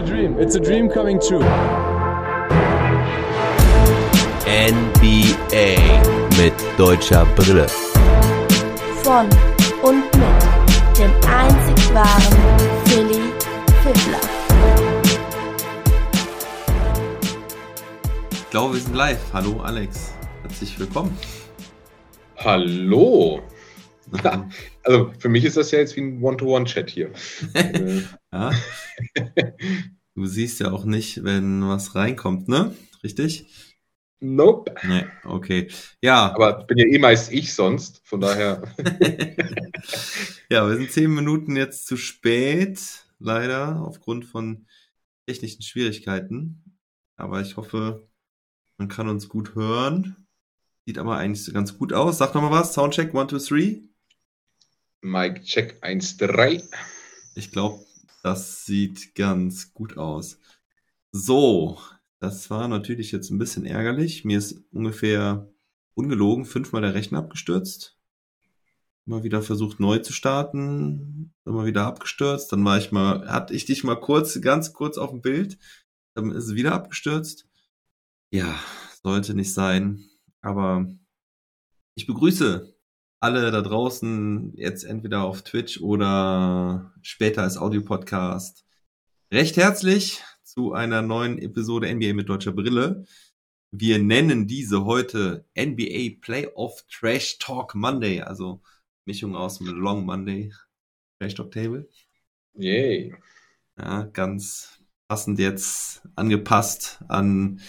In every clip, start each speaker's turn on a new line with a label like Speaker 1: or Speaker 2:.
Speaker 1: a dream. It's a dream coming true.
Speaker 2: NBA mit deutscher Brille.
Speaker 3: Von und mit dem einzig wahren Philly Fiddler.
Speaker 2: Ich glaube, wir sind live. Hallo Alex, herzlich willkommen.
Speaker 4: Hallo. Ja, also für mich ist das ja jetzt wie ein One-to-One-Chat hier.
Speaker 2: ja. Du siehst ja auch nicht, wenn was reinkommt, ne? Richtig?
Speaker 4: Nope.
Speaker 2: Nee, okay. Ja.
Speaker 4: Aber bin ja eh meist ich sonst, von daher.
Speaker 2: ja, wir sind zehn Minuten jetzt zu spät, leider, aufgrund von technischen Schwierigkeiten. Aber ich hoffe, man kann uns gut hören. Sieht aber eigentlich ganz gut aus. Sag nochmal was. Soundcheck 1, 2, 3.
Speaker 4: Mike Check 1, 3.
Speaker 2: Ich glaube, das sieht ganz gut aus. So, das war natürlich jetzt ein bisschen ärgerlich. Mir ist ungefähr ungelogen fünfmal der Rechner abgestürzt. Immer wieder versucht neu zu starten, immer wieder abgestürzt. Dann war ich mal, hatte ich dich mal kurz, ganz kurz auf dem Bild. Dann ist es wieder abgestürzt. Ja, sollte nicht sein. Aber ich begrüße alle da draußen jetzt entweder auf Twitch oder später als Audiopodcast recht herzlich zu einer neuen Episode NBA mit deutscher Brille. Wir nennen diese heute NBA Playoff Trash Talk Monday, also Mischung aus dem Long Monday Trash Talk Table.
Speaker 4: Yay.
Speaker 2: Ja, ganz passend jetzt angepasst an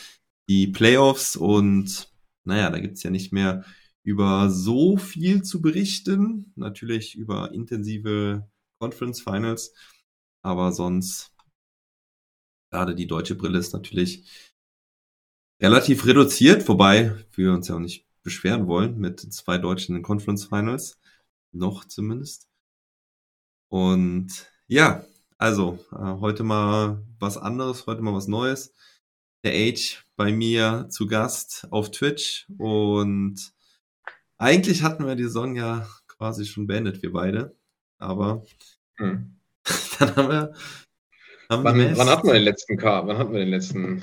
Speaker 2: die Playoffs und naja, da gibt's ja nicht mehr über so viel zu berichten. Natürlich über intensive Conference Finals, aber sonst gerade die deutsche Brille ist natürlich relativ reduziert, wobei wir uns ja auch nicht beschweren wollen mit zwei Deutschen Conference Finals. Noch zumindest. Und ja, also äh, heute mal was anderes, heute mal was Neues. Der Age bei mir zu Gast auf Twitch und eigentlich hatten wir die Saison ja quasi schon beendet, wir beide. Aber hm. dann haben wir.
Speaker 4: Haben wann, wir wann hatten wir den letzten K? Wann hatten wir den letzten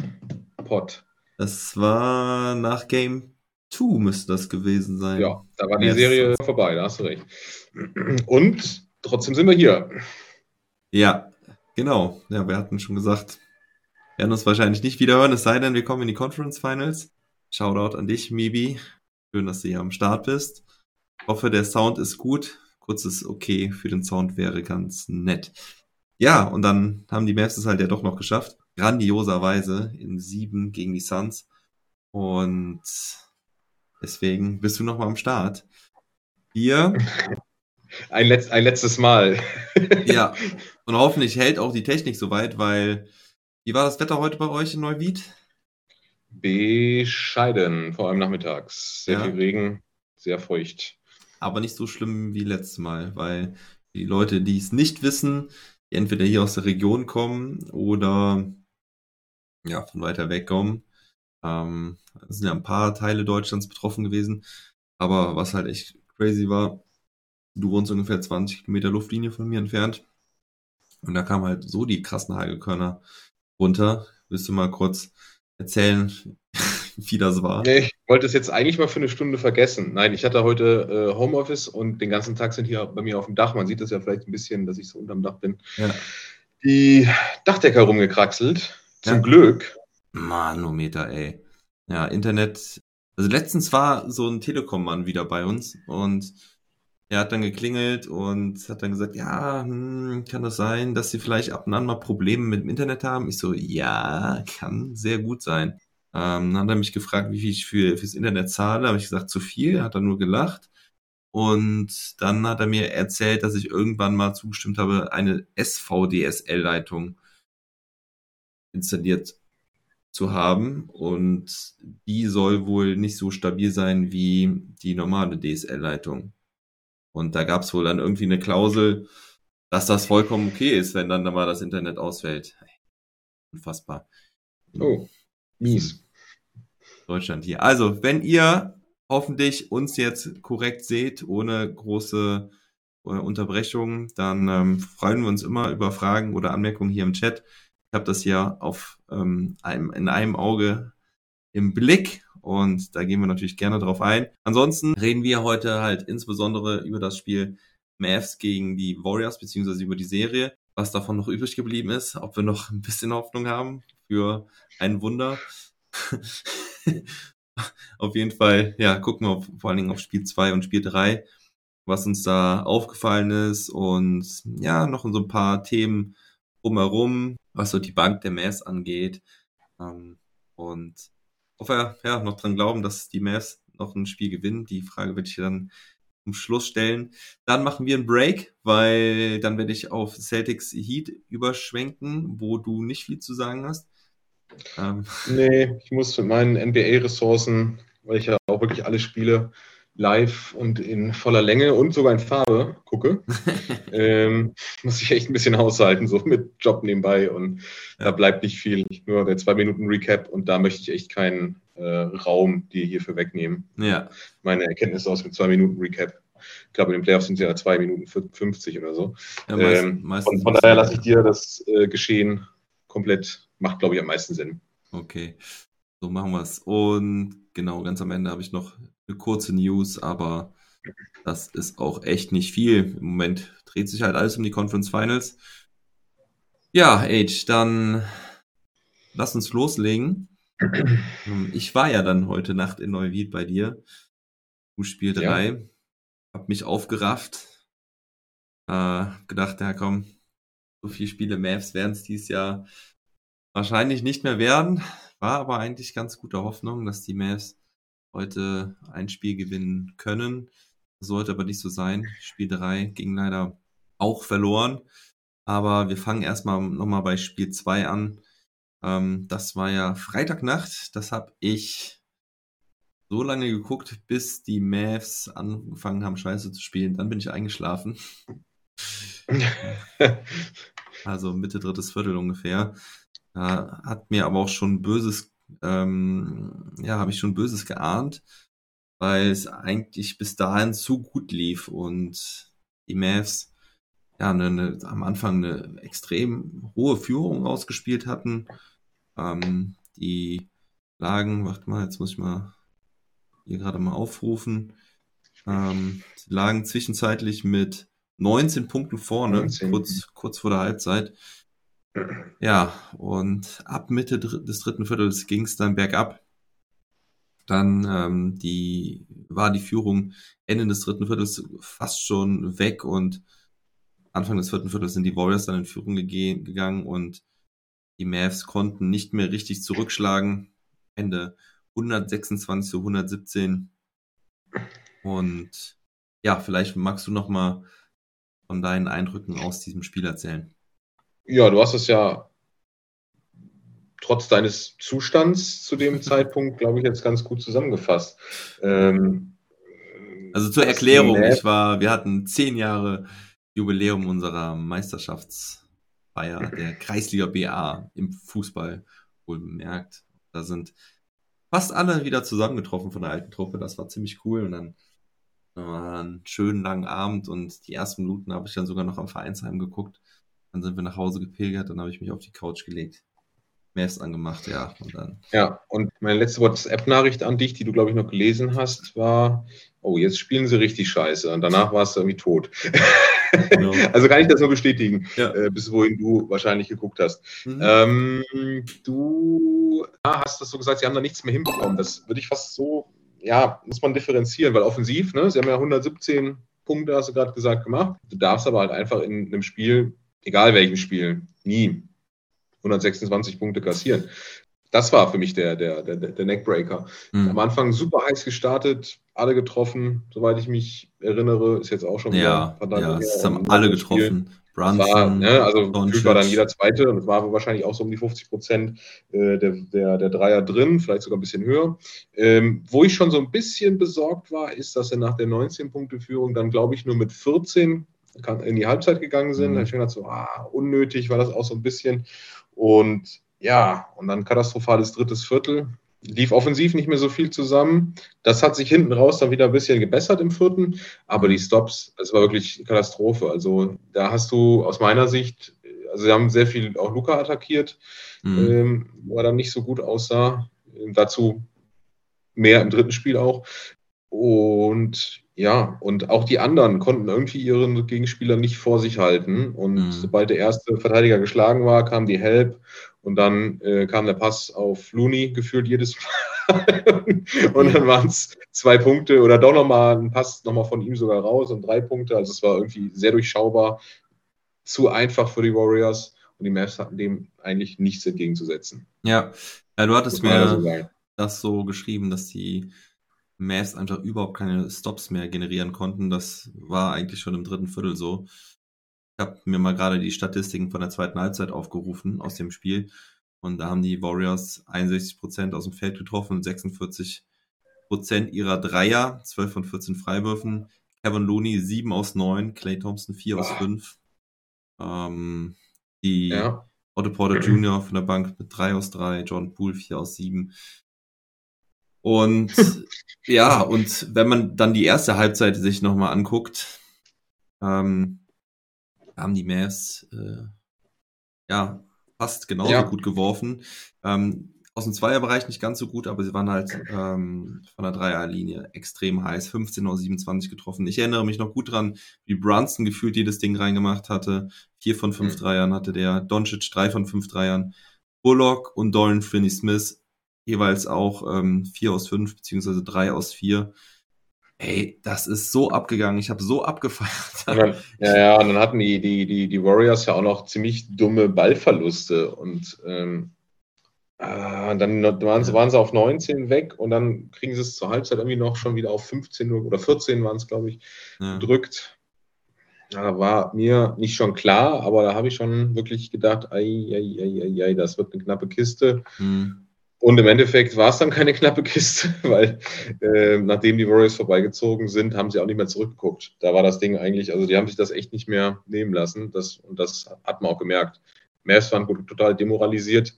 Speaker 4: Pod?
Speaker 2: Das war nach Game 2 müsste das gewesen sein.
Speaker 4: Ja, da war die Serie vorbei, da hast du recht. Und trotzdem sind wir hier.
Speaker 2: Ja, genau. Ja, wir hatten schon gesagt, wir werden uns wahrscheinlich nicht wieder hören, es sei denn, wir kommen in die Conference Finals. Shoutout an dich, Mibi. Schön, dass du hier am Start bist. Ich hoffe, der Sound ist gut. Kurzes Okay für den Sound wäre ganz nett. Ja, und dann haben die Mavs es halt ja doch noch geschafft. Grandioserweise in sieben gegen die Suns. Und deswegen bist du noch mal am Start. Hier.
Speaker 4: Ein, Letz-, ein letztes Mal.
Speaker 2: ja, und hoffentlich hält auch die Technik soweit, weil wie war das Wetter heute bei euch in Neuwied?
Speaker 4: Bescheiden, vor allem nachmittags. Sehr ja. viel Regen, sehr feucht.
Speaker 2: Aber nicht so schlimm wie letztes Mal, weil die Leute, die es nicht wissen, die entweder hier aus der Region kommen oder ja, von weiter weg kommen. Ähm, es sind ja ein paar Teile Deutschlands betroffen gewesen. Aber was halt echt crazy war, du wohnst ungefähr 20 Kilometer Luftlinie von mir entfernt. Und da kamen halt so die krassen Hagelkörner runter. Willst du mal kurz erzählen, wie das war?
Speaker 4: Nee, ich wollte es jetzt eigentlich mal für eine Stunde vergessen. Nein, ich hatte heute äh, Homeoffice und den ganzen Tag sind hier bei mir auf dem Dach, man sieht das ja vielleicht ein bisschen, dass ich so unterm Dach bin, ja. die Dachdecker rumgekraxelt. Zum ja. Glück.
Speaker 2: Manometer, ey. Ja, Internet. Also letztens war so ein Telekom-Mann wieder bei uns und er hat dann geklingelt und hat dann gesagt, ja, hm, kann das sein, dass Sie vielleicht ab und an mal Probleme mit dem Internet haben? Ich so, ja, kann sehr gut sein. Ähm, dann hat er mich gefragt, wie viel ich für, fürs Internet zahle. Habe ich gesagt, zu viel. Hat er nur gelacht. Und dann hat er mir erzählt, dass ich irgendwann mal zugestimmt habe, eine SVDSL-Leitung installiert zu haben. Und die soll wohl nicht so stabil sein wie die normale DSL-Leitung. Und da gab es wohl dann irgendwie eine Klausel, dass das vollkommen okay ist, wenn dann mal das Internet ausfällt. Unfassbar.
Speaker 4: Oh, mies.
Speaker 2: Deutschland hier. Also, wenn ihr hoffentlich uns jetzt korrekt seht, ohne große äh, Unterbrechungen, dann ähm, freuen wir uns immer über Fragen oder Anmerkungen hier im Chat. Ich habe das hier auf ähm, einem, in einem Auge im Blick und da gehen wir natürlich gerne drauf ein. Ansonsten reden wir heute halt insbesondere über das Spiel Mavs gegen die Warriors, beziehungsweise über die Serie, was davon noch übrig geblieben ist, ob wir noch ein bisschen Hoffnung haben für ein Wunder. auf jeden Fall, ja, gucken wir vor allen Dingen auf Spiel 2 und Spiel 3, was uns da aufgefallen ist und ja, noch so ein paar Themen drumherum, was so die Bank der Mavs angeht. Ähm, und hoffe ja noch dran glauben, dass die Mavs noch ein Spiel gewinnen. Die Frage werde ich dann zum Schluss stellen. Dann machen wir einen Break, weil dann werde ich auf Celtics Heat überschwenken, wo du nicht viel zu sagen hast.
Speaker 4: Ähm. Nee, ich muss mit meinen NBA-Ressourcen, weil ich ja auch wirklich alle Spiele live und in voller Länge und sogar in Farbe gucke, ähm, muss ich echt ein bisschen haushalten, so mit Job nebenbei und ja. da bleibt nicht viel. Nur der zwei Minuten Recap und da möchte ich echt keinen äh, Raum dir hierfür wegnehmen.
Speaker 2: Ja.
Speaker 4: Meine Erkenntnisse aus mit zwei Minuten Recap. Ich glaube, in den Playoffs sind es ja zwei Minuten 50 oder so. Ja, meist, ähm, von, von daher lasse ich dir das äh, Geschehen komplett, macht glaube ich am meisten Sinn.
Speaker 2: Okay, so machen wir es. Und genau, ganz am Ende habe ich noch eine kurze News, aber das ist auch echt nicht viel. Im Moment dreht sich halt alles um die Conference Finals. Ja, Age, dann lass uns loslegen. Ähm, ich war ja dann heute Nacht in Neuwied bei dir. Du Spiel 3. Ja. Hab mich aufgerafft. Äh, gedacht, ja komm, so viele Spiele Mavs werden es dieses Jahr wahrscheinlich nicht mehr werden. War aber eigentlich ganz gute Hoffnung, dass die Mavs heute ein Spiel gewinnen können. Sollte aber nicht so sein. Spiel 3 ging leider auch verloren. Aber wir fangen erstmal nochmal bei Spiel 2 an. Ähm, das war ja Freitagnacht. Das habe ich so lange geguckt, bis die Mavs angefangen haben, Scheiße zu spielen. Dann bin ich eingeschlafen. also Mitte drittes Viertel ungefähr. Da hat mir aber auch schon Böses ähm, ja, habe ich schon Böses geahnt, weil es eigentlich bis dahin zu gut lief und die Mavs ja eine, eine, am Anfang eine extrem hohe Führung ausgespielt hatten. Ähm, die lagen, warte mal, jetzt muss ich mal hier gerade mal aufrufen. Ähm, sie lagen zwischenzeitlich mit 19 Punkten vorne, 19. Kurz, kurz vor der Halbzeit. Ja, und ab Mitte des dritten Viertels ging es dann bergab. Dann ähm, die, war die Führung Ende des dritten Viertels fast schon weg und Anfang des vierten Viertels sind die Warriors dann in Führung gegangen und die Mavs konnten nicht mehr richtig zurückschlagen. Ende 126 zu 117. Und ja, vielleicht magst du noch mal von deinen Eindrücken aus diesem Spiel erzählen.
Speaker 4: Ja, du hast es ja trotz deines Zustands zu dem Zeitpunkt, glaube ich, jetzt ganz gut zusammengefasst. Ähm,
Speaker 2: also zur Erklärung, ich war, wir hatten zehn Jahre Jubiläum unserer Meisterschaftsfeier der Kreisliga BA im Fußball wohl bemerkt. Da sind fast alle wieder zusammengetroffen von der alten Truppe. Das war ziemlich cool und dann war einen schönen langen Abend und die ersten Minuten habe ich dann sogar noch am Vereinsheim geguckt. Dann sind wir nach Hause gepilgert, dann habe ich mich auf die Couch gelegt. Maps angemacht, ja.
Speaker 4: Und dann. Ja, und meine letzte WhatsApp-Nachricht an dich, die du, glaube ich, noch gelesen hast, war, oh, jetzt spielen sie richtig scheiße. Und danach warst du irgendwie tot. Genau. also kann ich das nur bestätigen, ja. äh, bis wohin du wahrscheinlich geguckt hast. Mhm. Ähm, du hast das so gesagt, sie haben da nichts mehr hinbekommen. Das würde ich fast so, ja, muss man differenzieren, weil offensiv, ne, sie haben ja 117 Punkte, hast du gerade gesagt, gemacht. Du darfst aber halt einfach in einem Spiel egal welchem Spiel, nie 126 Punkte kassieren. Das war für mich der, der, der, der Neckbreaker. Mhm. Am Anfang super heiß gestartet, alle getroffen, soweit ich mich erinnere, ist jetzt auch schon
Speaker 2: ja, ein paar Ja, es haben alle getroffen.
Speaker 4: Brunson, war, ne, also Gefühlt war dann jeder Zweite und es war wahrscheinlich auch so um die 50 Prozent äh, der, der, der Dreier drin, vielleicht sogar ein bisschen höher. Ähm, wo ich schon so ein bisschen besorgt war, ist, dass er nach der 19-Punkte-Führung dann, glaube ich, nur mit 14 in die Halbzeit gegangen sind. Mhm. Da habe ich gedacht, so, ah, unnötig war das auch so ein bisschen. Und ja, und dann katastrophales drittes Viertel. Lief offensiv nicht mehr so viel zusammen. Das hat sich hinten raus dann wieder ein bisschen gebessert im vierten. Aber die Stops, es war wirklich Katastrophe. Also da hast du aus meiner Sicht also sie haben sehr viel auch Luca attackiert, mhm. ähm, war dann nicht so gut aussah. Dazu mehr im dritten Spiel auch. Und ja, und auch die anderen konnten irgendwie ihren Gegenspieler nicht vor sich halten. Und mhm. sobald der erste Verteidiger geschlagen war, kam die Help und dann äh, kam der Pass auf Looney gefühlt jedes Mal. und dann waren es zwei Punkte oder doch nochmal ein Pass nochmal von ihm sogar raus und drei Punkte. Also es war irgendwie sehr durchschaubar, zu einfach für die Warriors. Und die Mavs hatten dem eigentlich nichts entgegenzusetzen.
Speaker 2: Ja, ja du hattest mir so das so geschrieben, dass die Mavs einfach überhaupt keine Stops mehr generieren konnten. Das war eigentlich schon im dritten Viertel so. Ich habe mir mal gerade die Statistiken von der zweiten Halbzeit aufgerufen aus dem Spiel. Und da haben die Warriors 61% aus dem Feld getroffen und 46% ihrer Dreier, 12 von 14 Freiwürfen. Kevin Looney 7 aus 9, Clay Thompson 4 aus 5. Ähm, die ja. Otto Porter Jr. von der Bank mit 3 aus 3, John Poole 4 aus 7. Und ja, und wenn man dann die erste Halbzeit sich nochmal anguckt, ähm, haben die Mavs äh, ja fast genauso ja. gut geworfen. Ähm, aus dem Zweierbereich nicht ganz so gut, aber sie waren halt ähm, von der Dreierlinie extrem heiß. 15 aus 27 getroffen. Ich erinnere mich noch gut dran, wie Brunson gefühlt jedes Ding reingemacht hatte. Vier von fünf mhm. Dreiern hatte der. Doncic drei von fünf Dreiern. Bullock und Doran Finney-Smith jeweils auch ähm, vier aus fünf beziehungsweise drei aus vier. Ey, das ist so abgegangen. Ich habe so abgefeiert.
Speaker 4: Dann, ja, ja, und dann hatten die, die, die, die Warriors ja auch noch ziemlich dumme Ballverluste. Und ähm, äh, dann waren sie, waren sie auf 19 weg und dann kriegen sie es zur Halbzeit irgendwie noch schon wieder auf 15 oder 14 waren es, glaube ich, ja. gedrückt. Ja, war mir nicht schon klar, aber da habe ich schon wirklich gedacht, ei, ei, ei, ei, das wird eine knappe Kiste. Mhm. Und im Endeffekt war es dann keine knappe Kiste, weil äh, nachdem die Warriors vorbeigezogen sind, haben sie auch nicht mehr zurückgeguckt. Da war das Ding eigentlich, also die haben sich das echt nicht mehr nehmen lassen. Das, und das hat man auch gemerkt. Mavs waren total demoralisiert,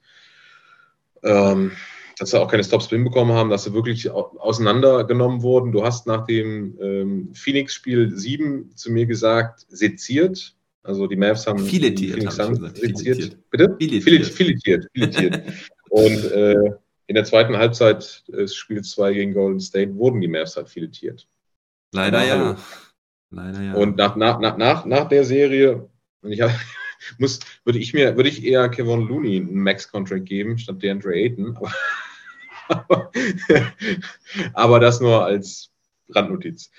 Speaker 4: ähm, dass sie auch keine Stops hinbekommen haben, dass sie wirklich auseinandergenommen wurden. Du hast nach dem ähm, Phoenix-Spiel 7 zu mir gesagt, seziert. Also die Mavs haben
Speaker 2: filetiert,
Speaker 4: Phoenix haben seziert. Bitte? Filetiert. Filetiert. filetiert. Und äh, in der zweiten Halbzeit des Spiels 2 gegen Golden State wurden die Mavs halt filetiert.
Speaker 2: Leider ja. Leider ja.
Speaker 4: Und nach, nach, nach, nach der Serie, ich hab, muss, würde ich mir, würde ich eher Kevin Looney einen Max-Contract geben, statt DeAndre Ayton. Aber, aber das nur als Randnotiz.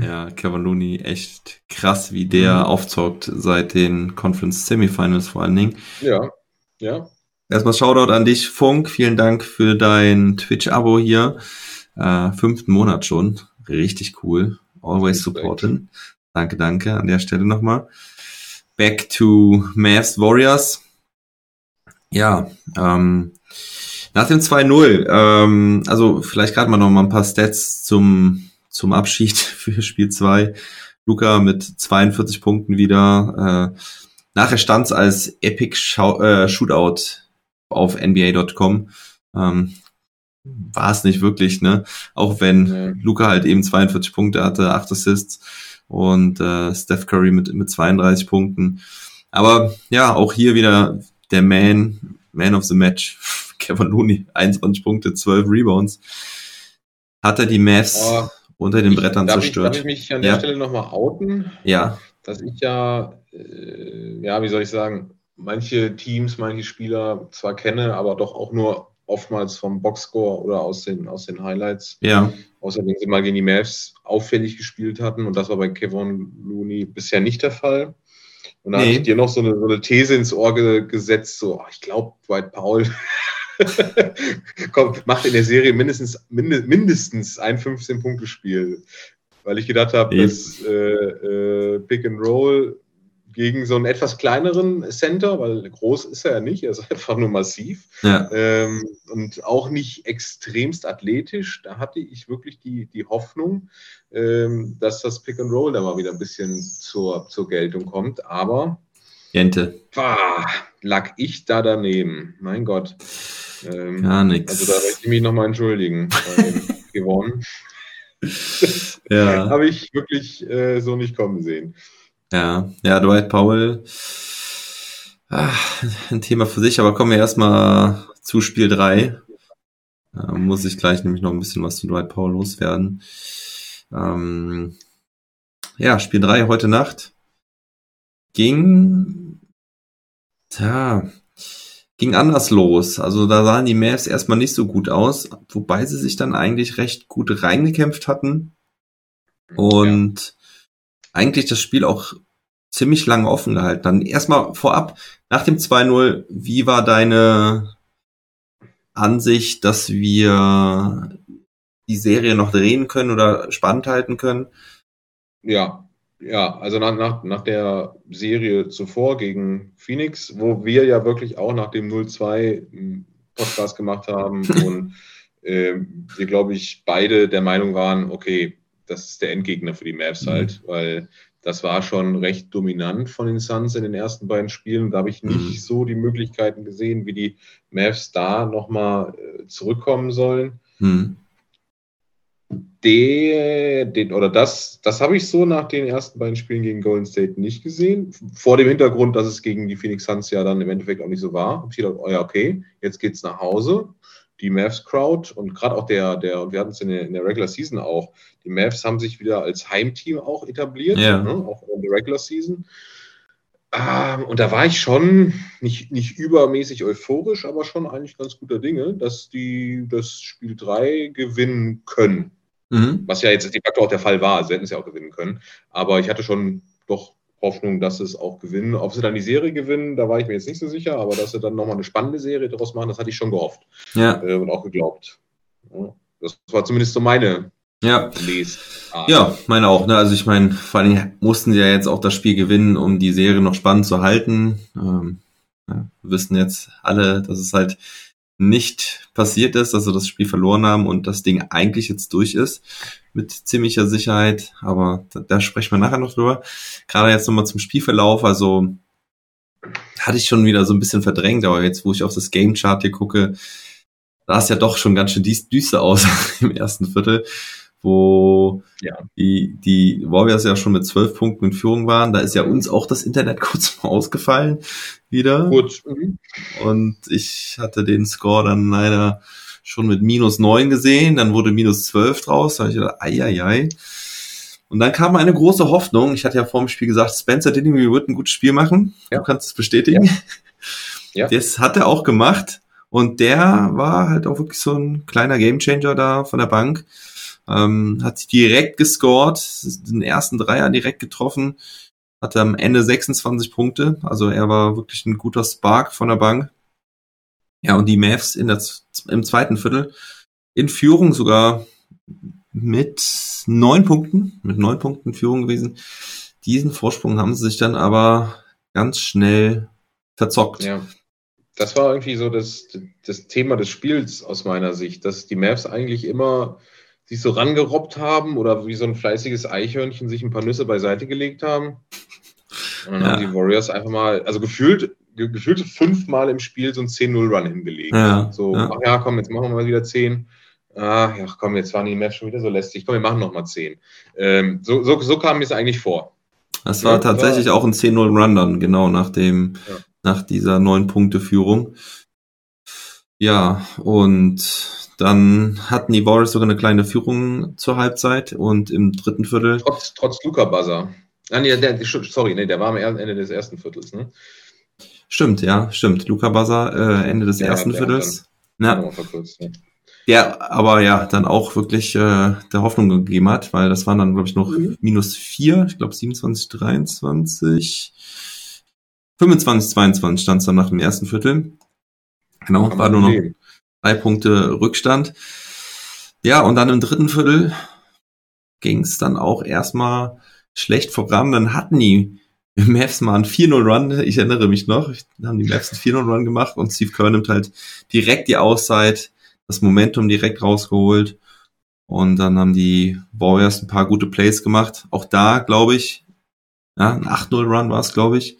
Speaker 2: Ja, Kevin Looney echt krass, wie der mhm. aufzockt seit den Conference Semifinals vor allen Dingen.
Speaker 4: Ja, ja.
Speaker 2: Erstmal Shoutout an dich, Funk. Vielen Dank für dein Twitch-Abo hier. Äh, fünften Monat schon. Richtig cool. Always supporten. Danke, danke an der Stelle nochmal. Back to Mavs Warriors. Ja, ähm, nach dem 2-0, ähm, also vielleicht gerade mal noch mal ein paar Stats zum, zum Abschied für Spiel 2. Luca mit 42 Punkten wieder. Äh, nachher stand es als Epic Schau äh, Shootout auf NBA.com. Ähm, war es nicht wirklich, ne? Auch wenn ja. Luca halt eben 42 Punkte hatte, 8 Assists und äh, Steph Curry mit, mit 32 Punkten. Aber ja, auch hier wieder der Man, Man of the Match, Kevin Looney, 21 Punkte, 12 Rebounds. Hat er die Mavs oh, unter den Brettern
Speaker 4: darf
Speaker 2: zerstört.
Speaker 4: Ich, darf ich mich an der ja. Stelle nochmal outen?
Speaker 2: Ja.
Speaker 4: Dass ich ja, äh, ja, wie soll ich sagen, manche Teams, manche Spieler zwar kenne, aber doch auch nur oftmals vom Boxscore oder aus den, aus den Highlights.
Speaker 2: Ja.
Speaker 4: Außer wenn sie mal gegen die Mavs auffällig gespielt hatten. Und das war bei Kevin Looney bisher nicht der Fall. Und da nee. habe ich dir noch so eine, so eine These ins Ohr gesetzt, so, ich glaube, Dwight Powell Komm, macht in der Serie mindestens, mindestens ein 15-Punkte-Spiel. Weil ich gedacht habe, dass äh, äh, Pick and Roll gegen so einen etwas kleineren Center, weil groß ist er ja nicht, er ist einfach nur massiv
Speaker 2: ja.
Speaker 4: ähm, und auch nicht extremst athletisch. Da hatte ich wirklich die, die Hoffnung, ähm, dass das Pick and Roll da mal wieder ein bisschen zur, zur Geltung kommt. Aber
Speaker 2: Jente.
Speaker 4: Bah, lag ich da daneben. Mein Gott.
Speaker 2: Ähm, Gar nichts.
Speaker 4: Also da möchte ich mich nochmal entschuldigen. gewonnen.
Speaker 2: ja.
Speaker 4: Habe ich wirklich äh, so nicht kommen sehen.
Speaker 2: Ja, ja, Dwight Powell. Ach, ein Thema für sich, aber kommen wir erstmal zu Spiel 3. Da muss ich gleich nämlich noch ein bisschen was zu Dwight Powell loswerden. Ähm, ja, Spiel 3 heute Nacht ging, tja, ging anders los. Also da sahen die Mavs erstmal nicht so gut aus, wobei sie sich dann eigentlich recht gut reingekämpft hatten und ja. eigentlich das Spiel auch ziemlich lange offen gehalten Dann Erstmal vorab, nach dem 2-0, wie war deine Ansicht, dass wir die Serie noch drehen können oder spannend halten können?
Speaker 4: Ja, ja, also nach, nach, nach der Serie zuvor gegen Phoenix, wo wir ja wirklich auch nach dem 0-2 Podcast gemacht haben und äh, wir, glaube ich, beide der Meinung waren, okay, das ist der Endgegner für die Mavs mhm. halt, weil das war schon recht dominant von den Suns in den ersten beiden Spielen. Da habe ich nicht mhm. so die Möglichkeiten gesehen, wie die Mavs da nochmal äh, zurückkommen sollen. Mhm. De, den, oder das, das habe ich so nach den ersten beiden Spielen gegen Golden State nicht gesehen. Vor dem Hintergrund, dass es gegen die Phoenix Suns ja dann im Endeffekt auch nicht so war. Habe ich gedacht, oh ja, okay, jetzt geht's nach Hause. Die Mavs Crowd und gerade auch der, der, und wir hatten es in, in der, Regular Season auch, die Mavs haben sich wieder als Heimteam auch etabliert, ja. ne, auch in der Regular Season. Ähm, und da war ich schon nicht, nicht übermäßig euphorisch, aber schon eigentlich ganz guter Dinge, dass die das Spiel 3 gewinnen können. Mhm. Was ja jetzt de facto auch der Fall war. Sie hätten es ja auch gewinnen können. Aber ich hatte schon doch Hoffnung, dass es auch gewinnen. Ob sie dann die Serie gewinnen, da war ich mir jetzt nicht so sicher, aber dass sie dann nochmal eine spannende Serie daraus machen, das hatte ich schon gehofft.
Speaker 2: Ja.
Speaker 4: Äh, und auch geglaubt. Ja. Das war zumindest so meine
Speaker 2: ja. Ja, meine auch. Ne? Also ich meine, vor allem mussten sie ja jetzt auch das Spiel gewinnen, um die Serie noch spannend zu halten. Ähm, ja, wir wissen jetzt alle, dass es halt nicht passiert ist, dass sie das Spiel verloren haben und das Ding eigentlich jetzt durch ist mit ziemlicher Sicherheit. Aber da, da sprechen wir nachher noch drüber. Gerade jetzt nochmal zum Spielverlauf. Also hatte ich schon wieder so ein bisschen verdrängt, aber jetzt, wo ich auf das Game Chart hier gucke, sah es ja doch schon ganz schön düster aus im ersten Viertel wo ja. die, die Warriors ja schon mit zwölf Punkten in Führung waren. Da ist ja uns auch das Internet kurz mal ausgefallen wieder. Gut. Mhm. Und ich hatte den Score dann leider schon mit minus neun gesehen, dann wurde minus zwölf draus, da habe ich gedacht, ei. Und dann kam eine große Hoffnung. Ich hatte ja vor dem Spiel gesagt, Spencer Dinwiddie wird ein gutes Spiel machen. Ja. Du kannst es bestätigen. Ja. ja. Das hat er auch gemacht. Und der war halt auch wirklich so ein kleiner Gamechanger da von der Bank. Ähm, hat direkt gescored, den ersten Dreier direkt getroffen, hatte am Ende 26 Punkte, also er war wirklich ein guter Spark von der Bank. Ja, und die Mavs in der, im zweiten Viertel in Führung sogar mit neun Punkten, mit neun Punkten Führung gewesen. Diesen Vorsprung haben sie sich dann aber ganz schnell verzockt.
Speaker 4: Ja. Das war irgendwie so das, das Thema des Spiels aus meiner Sicht, dass die Mavs eigentlich immer sich so rangerobbt haben oder wie so ein fleißiges Eichhörnchen sich ein paar Nüsse beiseite gelegt haben. Und dann ja. haben die Warriors einfach mal, also gefühlt, gefühlt fünfmal im Spiel so ein 10-0-Run hingelegt. Ja. So, ja. ach ja, komm, jetzt machen wir mal wieder 10. Ach ja, komm, jetzt waren die Maps schon wieder so lästig. Komm, wir machen nochmal 10. Ähm, so, so, so kam mir es eigentlich vor.
Speaker 2: Das war tatsächlich auch ein 10-0-Run dann, genau, nach dem, nach dieser neun Punkte Führung. Ja, und dann hatten die Warriors sogar eine kleine Führung zur Halbzeit und im dritten Viertel.
Speaker 4: Trotz, trotz Luca Buzzer. Ah, nee, der, sorry, nee, der war am Ende des ersten Viertels, ne?
Speaker 2: Stimmt, ja, stimmt. Luca Buzzer, äh, Ende des ja, ersten Viertels. Ja. Verkürzt, ja. Der aber ja dann auch wirklich äh, der Hoffnung gegeben hat, weil das waren dann, glaube ich, noch mhm. minus vier, ich glaube 27, 23, 25, 22 stand es dann nach dem ersten Viertel. Genau, war nur noch, drei Punkte Rückstand. Ja, und dann im dritten Viertel ging es dann auch erstmal schlecht voran. Dann hatten die Mavs mal einen 4-0-Run, ich erinnere mich noch, dann haben die Mavs einen 4-0-Run gemacht und Steve Kerr nimmt halt direkt die Auszeit, das Momentum direkt rausgeholt. Und dann haben die Warriors ein paar gute Plays gemacht. Auch da, glaube ich, ja, ein 8-0-Run war es, glaube ich.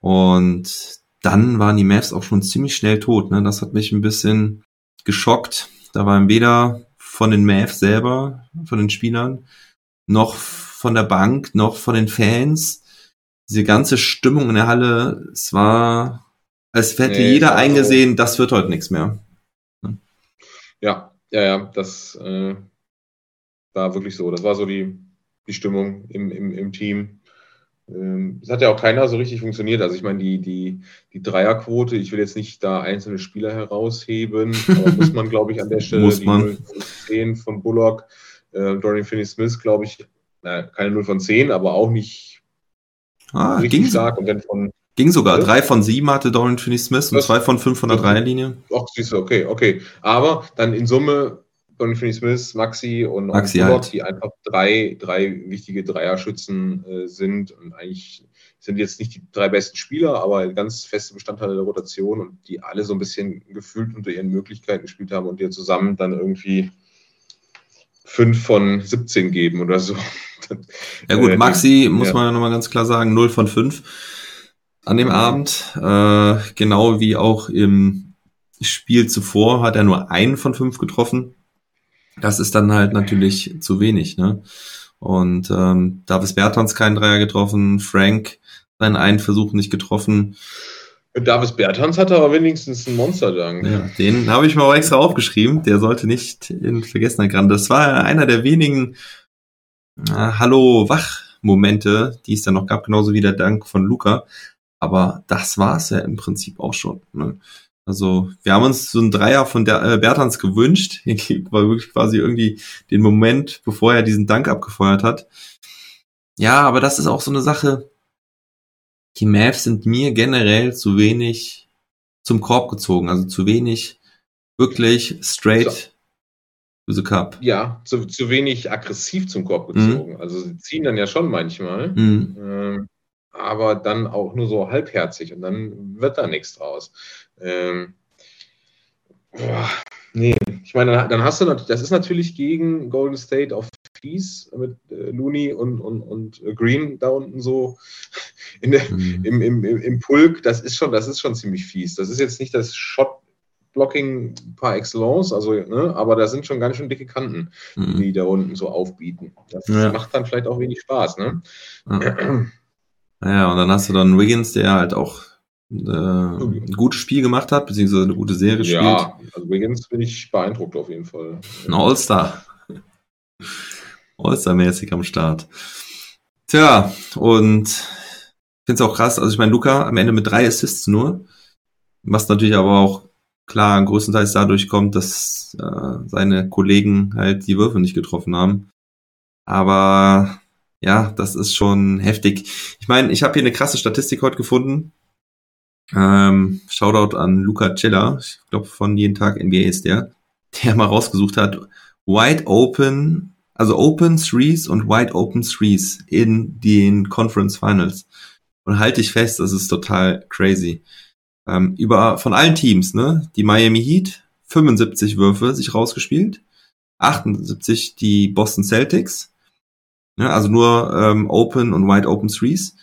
Speaker 2: Und dann waren die Mavs auch schon ziemlich schnell tot. Ne? Das hat mich ein bisschen geschockt. Da waren weder von den Mavs selber, von den Spielern, noch von der Bank, noch von den Fans diese ganze Stimmung in der Halle, es war, als hätte
Speaker 4: Nee,
Speaker 2: jeder
Speaker 4: es war so-
Speaker 2: eingesehen, das wird heute nichts mehr.
Speaker 4: Ja, ja, ja, das äh, war wirklich so. Das war so die, die Stimmung im, im, im Team. Ähm, Es hat ja auch keiner so richtig funktioniert. Also ich meine, die, die, die Dreierquote, ich will jetzt nicht da einzelne Spieler herausheben, aber muss man, glaube ich, an der Stelle
Speaker 2: Muss
Speaker 4: die
Speaker 2: man.
Speaker 4: 0 von 10 von Bullock, äh, Dorian Finney-Smith, glaube ich, na, keine 0 von 10, aber auch nicht
Speaker 2: Ah,
Speaker 4: richtig
Speaker 2: ging,
Speaker 4: stark. Und dann von,
Speaker 2: ging sogar.
Speaker 4: Ja.
Speaker 2: Drei von sieben hatte Dorian Finney-Smith und
Speaker 4: Das-
Speaker 2: zwei von fünf von der
Speaker 4: das-
Speaker 2: Dreierlinie.
Speaker 4: ach, siehst du, okay, okay. Aber dann in Summe Dorian Finney-Smith, Maxi und,
Speaker 2: Maxi
Speaker 4: Bullock,
Speaker 2: halt.
Speaker 4: die einfach drei, drei wichtige Dreierschützen äh, sind und eigentlich sind jetzt nicht die drei besten Spieler, aber ganz feste Bestandteile der Rotation und die alle so ein bisschen gefühlt unter ihren Möglichkeiten gespielt haben und dir zusammen dann irgendwie fünf von 17 geben oder so.
Speaker 2: Ja gut,
Speaker 4: Äh,
Speaker 2: Maxi, muss
Speaker 4: ja.
Speaker 2: man ja nochmal ganz klar sagen, 0 von 5 an dem Abend. Äh, genau wie auch im Spiel zuvor hat er nur einen von fünf getroffen. Das ist dann halt natürlich zu wenig. Ne? Und ähm, Davis Bertans keinen Dreier getroffen, Frank seinen einen Versuch nicht getroffen.
Speaker 4: Davis Bertans hatte aber wenigstens einen Monsterdank.
Speaker 2: Ja, den habe ich mir auch extra aufgeschrieben. Der sollte nicht in Vergessenheit geraten. Das war einer der wenigen äh, Hallo-Wach-Momente, die es dann noch gab, genauso wie der Dank von Luca. Aber das war es ja im Prinzip auch schon. Ne? Also wir haben uns so einen Dreier von der, äh, Bertans gewünscht. War wirklich quasi irgendwie den Moment, bevor er diesen Dank abgefeuert hat. Ja, aber das ist auch so eine Sache. Die Mavs sind mir generell zu wenig zum Korb gezogen, also zu wenig wirklich straight to the cup.
Speaker 4: Ja, zu, zu wenig aggressiv zum Korb gezogen. Also sie ziehen dann ja schon manchmal.
Speaker 2: Mhm.
Speaker 4: Ähm, aber dann auch nur so halbherzig und dann wird da nichts draus. Ähm, boah, nee, ich meine, dann, hast du natürlich, das ist natürlich gegen Golden State auf Fies mit äh, Looney und, und, und äh, Green da unten so in der,
Speaker 2: Mhm.
Speaker 4: im, im, im, im Pulk, das ist schon, das ist schon ziemlich fies. Das ist jetzt nicht das Shot-Blocking par excellence, also, ne, aber da sind schon ganz schön dicke Kanten,
Speaker 2: Mhm.
Speaker 4: die da unten so aufbieten. Das
Speaker 2: Ja.
Speaker 4: macht dann vielleicht auch wenig Spaß, ne?
Speaker 2: Ja. Ja, und dann hast du dann Wiggins, der halt auch äh, ein gutes Spiel gemacht hat, beziehungsweise eine gute Serie spielt.
Speaker 4: Ja, also Wiggins bin ich beeindruckt auf jeden Fall.
Speaker 2: Ein All-Star. All-Star-mäßig am Start. Tja, und ich finde es auch krass, also ich meine, Luca am Ende mit drei Assists nur, was natürlich aber auch klar größtenteils dadurch kommt, dass äh, seine Kollegen halt die Würfe nicht getroffen haben. Aber ja, das ist schon heftig. Ich meine, ich habe hier eine krasse Statistik heute gefunden. Ähm, Shoutout an Luca Cella, ich glaube von jeden Tag NBA ist der, der mal rausgesucht hat, Wide Open, also Open Threes und Wide Open Threes in den Conference Finals. Und halte ich fest, das ist total crazy. Ähm, über von allen Teams, ne? Die Miami Heat 75 Würfe sich rausgespielt, 78 die Boston Celtics, ne? also nur ähm, Open und Wide Open Threes.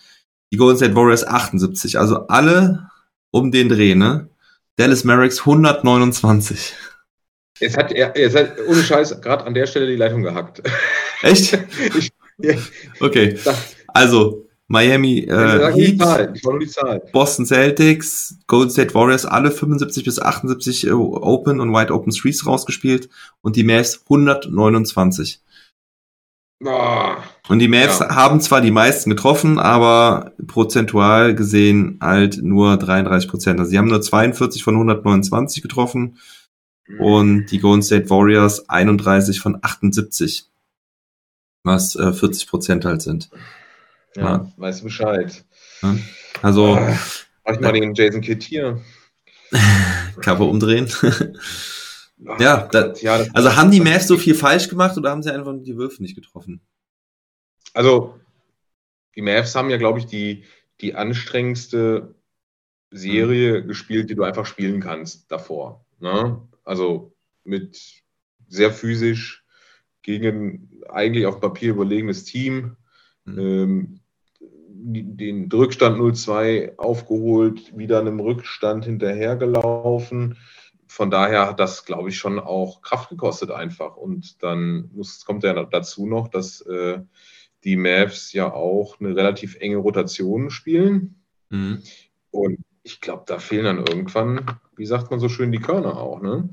Speaker 2: Die Golden State Warriors 78, also alle um den Dreh, ne? Dallas Mavericks 129.
Speaker 4: Jetzt hat er, jetzt hat ohne Scheiß gerade an der Stelle die Leitung gehackt.
Speaker 2: Echt?
Speaker 4: Ich, ja,
Speaker 2: Okay. Also Miami äh, Heat. Boston Celtics, Golden State Warriors, alle 75 bis 78 äh, Open und Wide Open Threes rausgespielt und die Mavs 129.
Speaker 4: Boah.
Speaker 2: Und die Mavs
Speaker 4: Ja.
Speaker 2: haben zwar die meisten getroffen, aber prozentual gesehen halt nur 33 Prozent. Also sie haben nur 42 von 129 getroffen und die Golden State Warriors 31 von 78. Was äh, 40 Prozent halt sind.
Speaker 4: Ja,
Speaker 2: Ja.
Speaker 4: weißt du Bescheid.
Speaker 2: Ne? Also
Speaker 4: Ah, Mach ich mal den Jason Kidd hier.
Speaker 2: Kappe umdrehen.
Speaker 4: Ach,
Speaker 2: Ja, da-
Speaker 4: ja,
Speaker 2: Also haben die Mavs so viel falsch gemacht oder haben sie einfach die Würfe nicht getroffen?
Speaker 4: Also, die Mavs haben ja, glaube ich, die, die anstrengendste Serie gespielt, die du einfach spielen kannst davor. Ne? Also mit sehr physisch gegen eigentlich auf Papier überlegenes Team.
Speaker 2: Mhm.
Speaker 4: Ähm, den Rückstand 0-2 aufgeholt, wieder einem Rückstand hinterhergelaufen. Von daher hat das, glaube ich, schon auch Kraft gekostet einfach. Und dann muss, kommt ja dazu noch, dass äh, die Mavs ja auch eine relativ enge Rotation spielen. Mhm. Und ich glaube, da fehlen dann irgendwann, wie sagt man so schön, die Körner auch. Ne?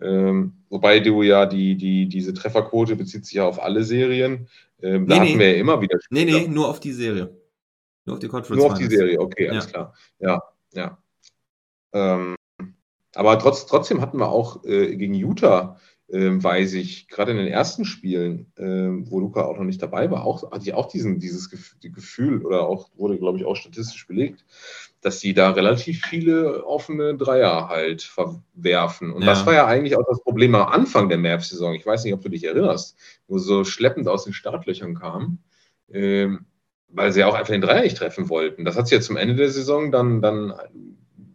Speaker 4: Ähm, wobei du ja die, die, diese Trefferquote bezieht sich ja auf alle Serien. Ähm, da nee, hatten nee. wir ja immer wieder.
Speaker 2: Spieler. Nee, nee, nur auf die Serie.
Speaker 4: Nur auf die Conference Nur auf die Serie, okay, alles ja. klar. Ja, ja. Ähm, aber trotz, trotzdem hatten wir auch äh, gegen Utah, äh, weiß ich, gerade in den ersten Spielen, äh, wo Luca auch noch nicht dabei war, auch, hatte ich auch diesen, dieses Gefühl, oder auch wurde, glaube ich, auch statistisch belegt, dass sie da relativ viele offene Dreier halt verwerfen. Und ja. das war ja eigentlich auch das Problem am Anfang der Mavs-Saison. Ich weiß nicht, ob du dich erinnerst, wo so schleppend aus den Startlöchern kam. Ähm, weil sie auch einfach den Dreier nicht treffen wollten. Das hat sie ja zum Ende der Saison dann, dann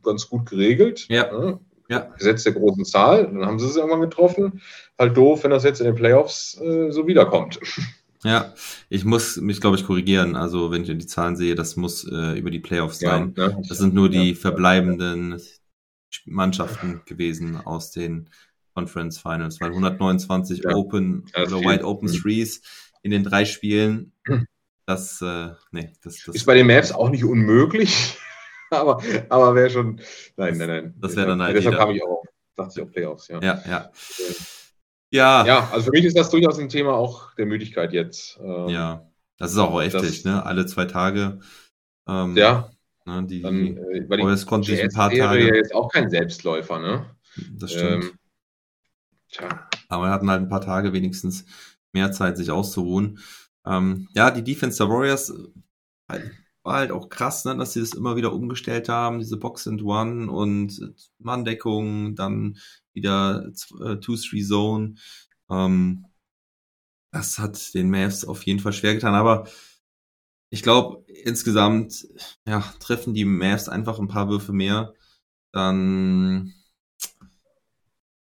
Speaker 4: ganz gut geregelt.
Speaker 2: Ja. Ne?
Speaker 4: Ja. Gesetz der großen Zahl. Dann haben sie es irgendwann getroffen. Halt doof, wenn das jetzt in den Playoffs äh, so wiederkommt.
Speaker 2: Ja, ich muss mich, glaube ich, korrigieren. Also, wenn ich die Zahlen sehe, das muss äh, über die Playoffs sein. Ja, ne? Das sind nur die ja, verbleibenden Mannschaften gewesen aus den Conference Finals, weil 129 Open oder Wide Open mhm. Threes in den drei Spielen das, äh, nee, das, das
Speaker 4: ist bei den Maps auch nicht unmöglich, aber, aber wäre schon, nein, nein, nein.
Speaker 2: Das wäre dann halt.
Speaker 4: Deshalb habe ich auch, dachte ich auch Playoffs, ja.
Speaker 2: Ja, ja.
Speaker 4: Ja. Ja, also für mich ist das durchaus ein Thema auch der Müdigkeit jetzt.
Speaker 2: Ähm, ja, das ist auch heftig, ne? Alle zwei Tage.
Speaker 4: Ähm, ja.
Speaker 2: Ne, die, dann, äh, die konnte
Speaker 4: ein paar Tage. Ja jetzt auch kein Selbstläufer, ne?
Speaker 2: Das stimmt. Ähm, tja. Aber wir hatten halt ein paar Tage wenigstens mehr Zeit, sich auszuruhen. Ähm, ja, die Defense der Warriors äh, war halt auch krass, ne, dass sie das immer wieder umgestellt haben, diese Box and One und Manndeckung, dann wieder 2-3-Zone. Äh, ähm, das hat den Mavs auf jeden Fall schwer getan, aber ich glaube, insgesamt ja, treffen die Mavs einfach ein paar Würfe mehr. Dann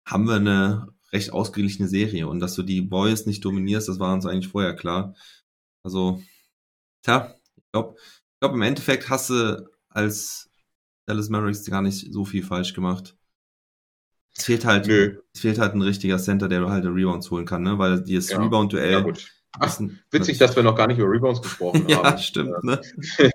Speaker 2: haben wir eine recht ausgeglichene Serie. Und dass du die Boys nicht dominierst, das war uns eigentlich vorher klar. Also, tja, ich glaube, ich glaub, im Endeffekt hast du als Dallas Mavericks gar nicht so viel falsch gemacht. Es fehlt halt, Nö. es fehlt halt ein richtiger Center, der halt Rebounds holen kann, ne? Weil dieses ja. Rebound-Duell. Ja, gut.
Speaker 4: Ach, witzig, dass wir noch gar nicht über Rebounds gesprochen
Speaker 2: ja,
Speaker 4: haben.
Speaker 2: Ja, stimmt, ne?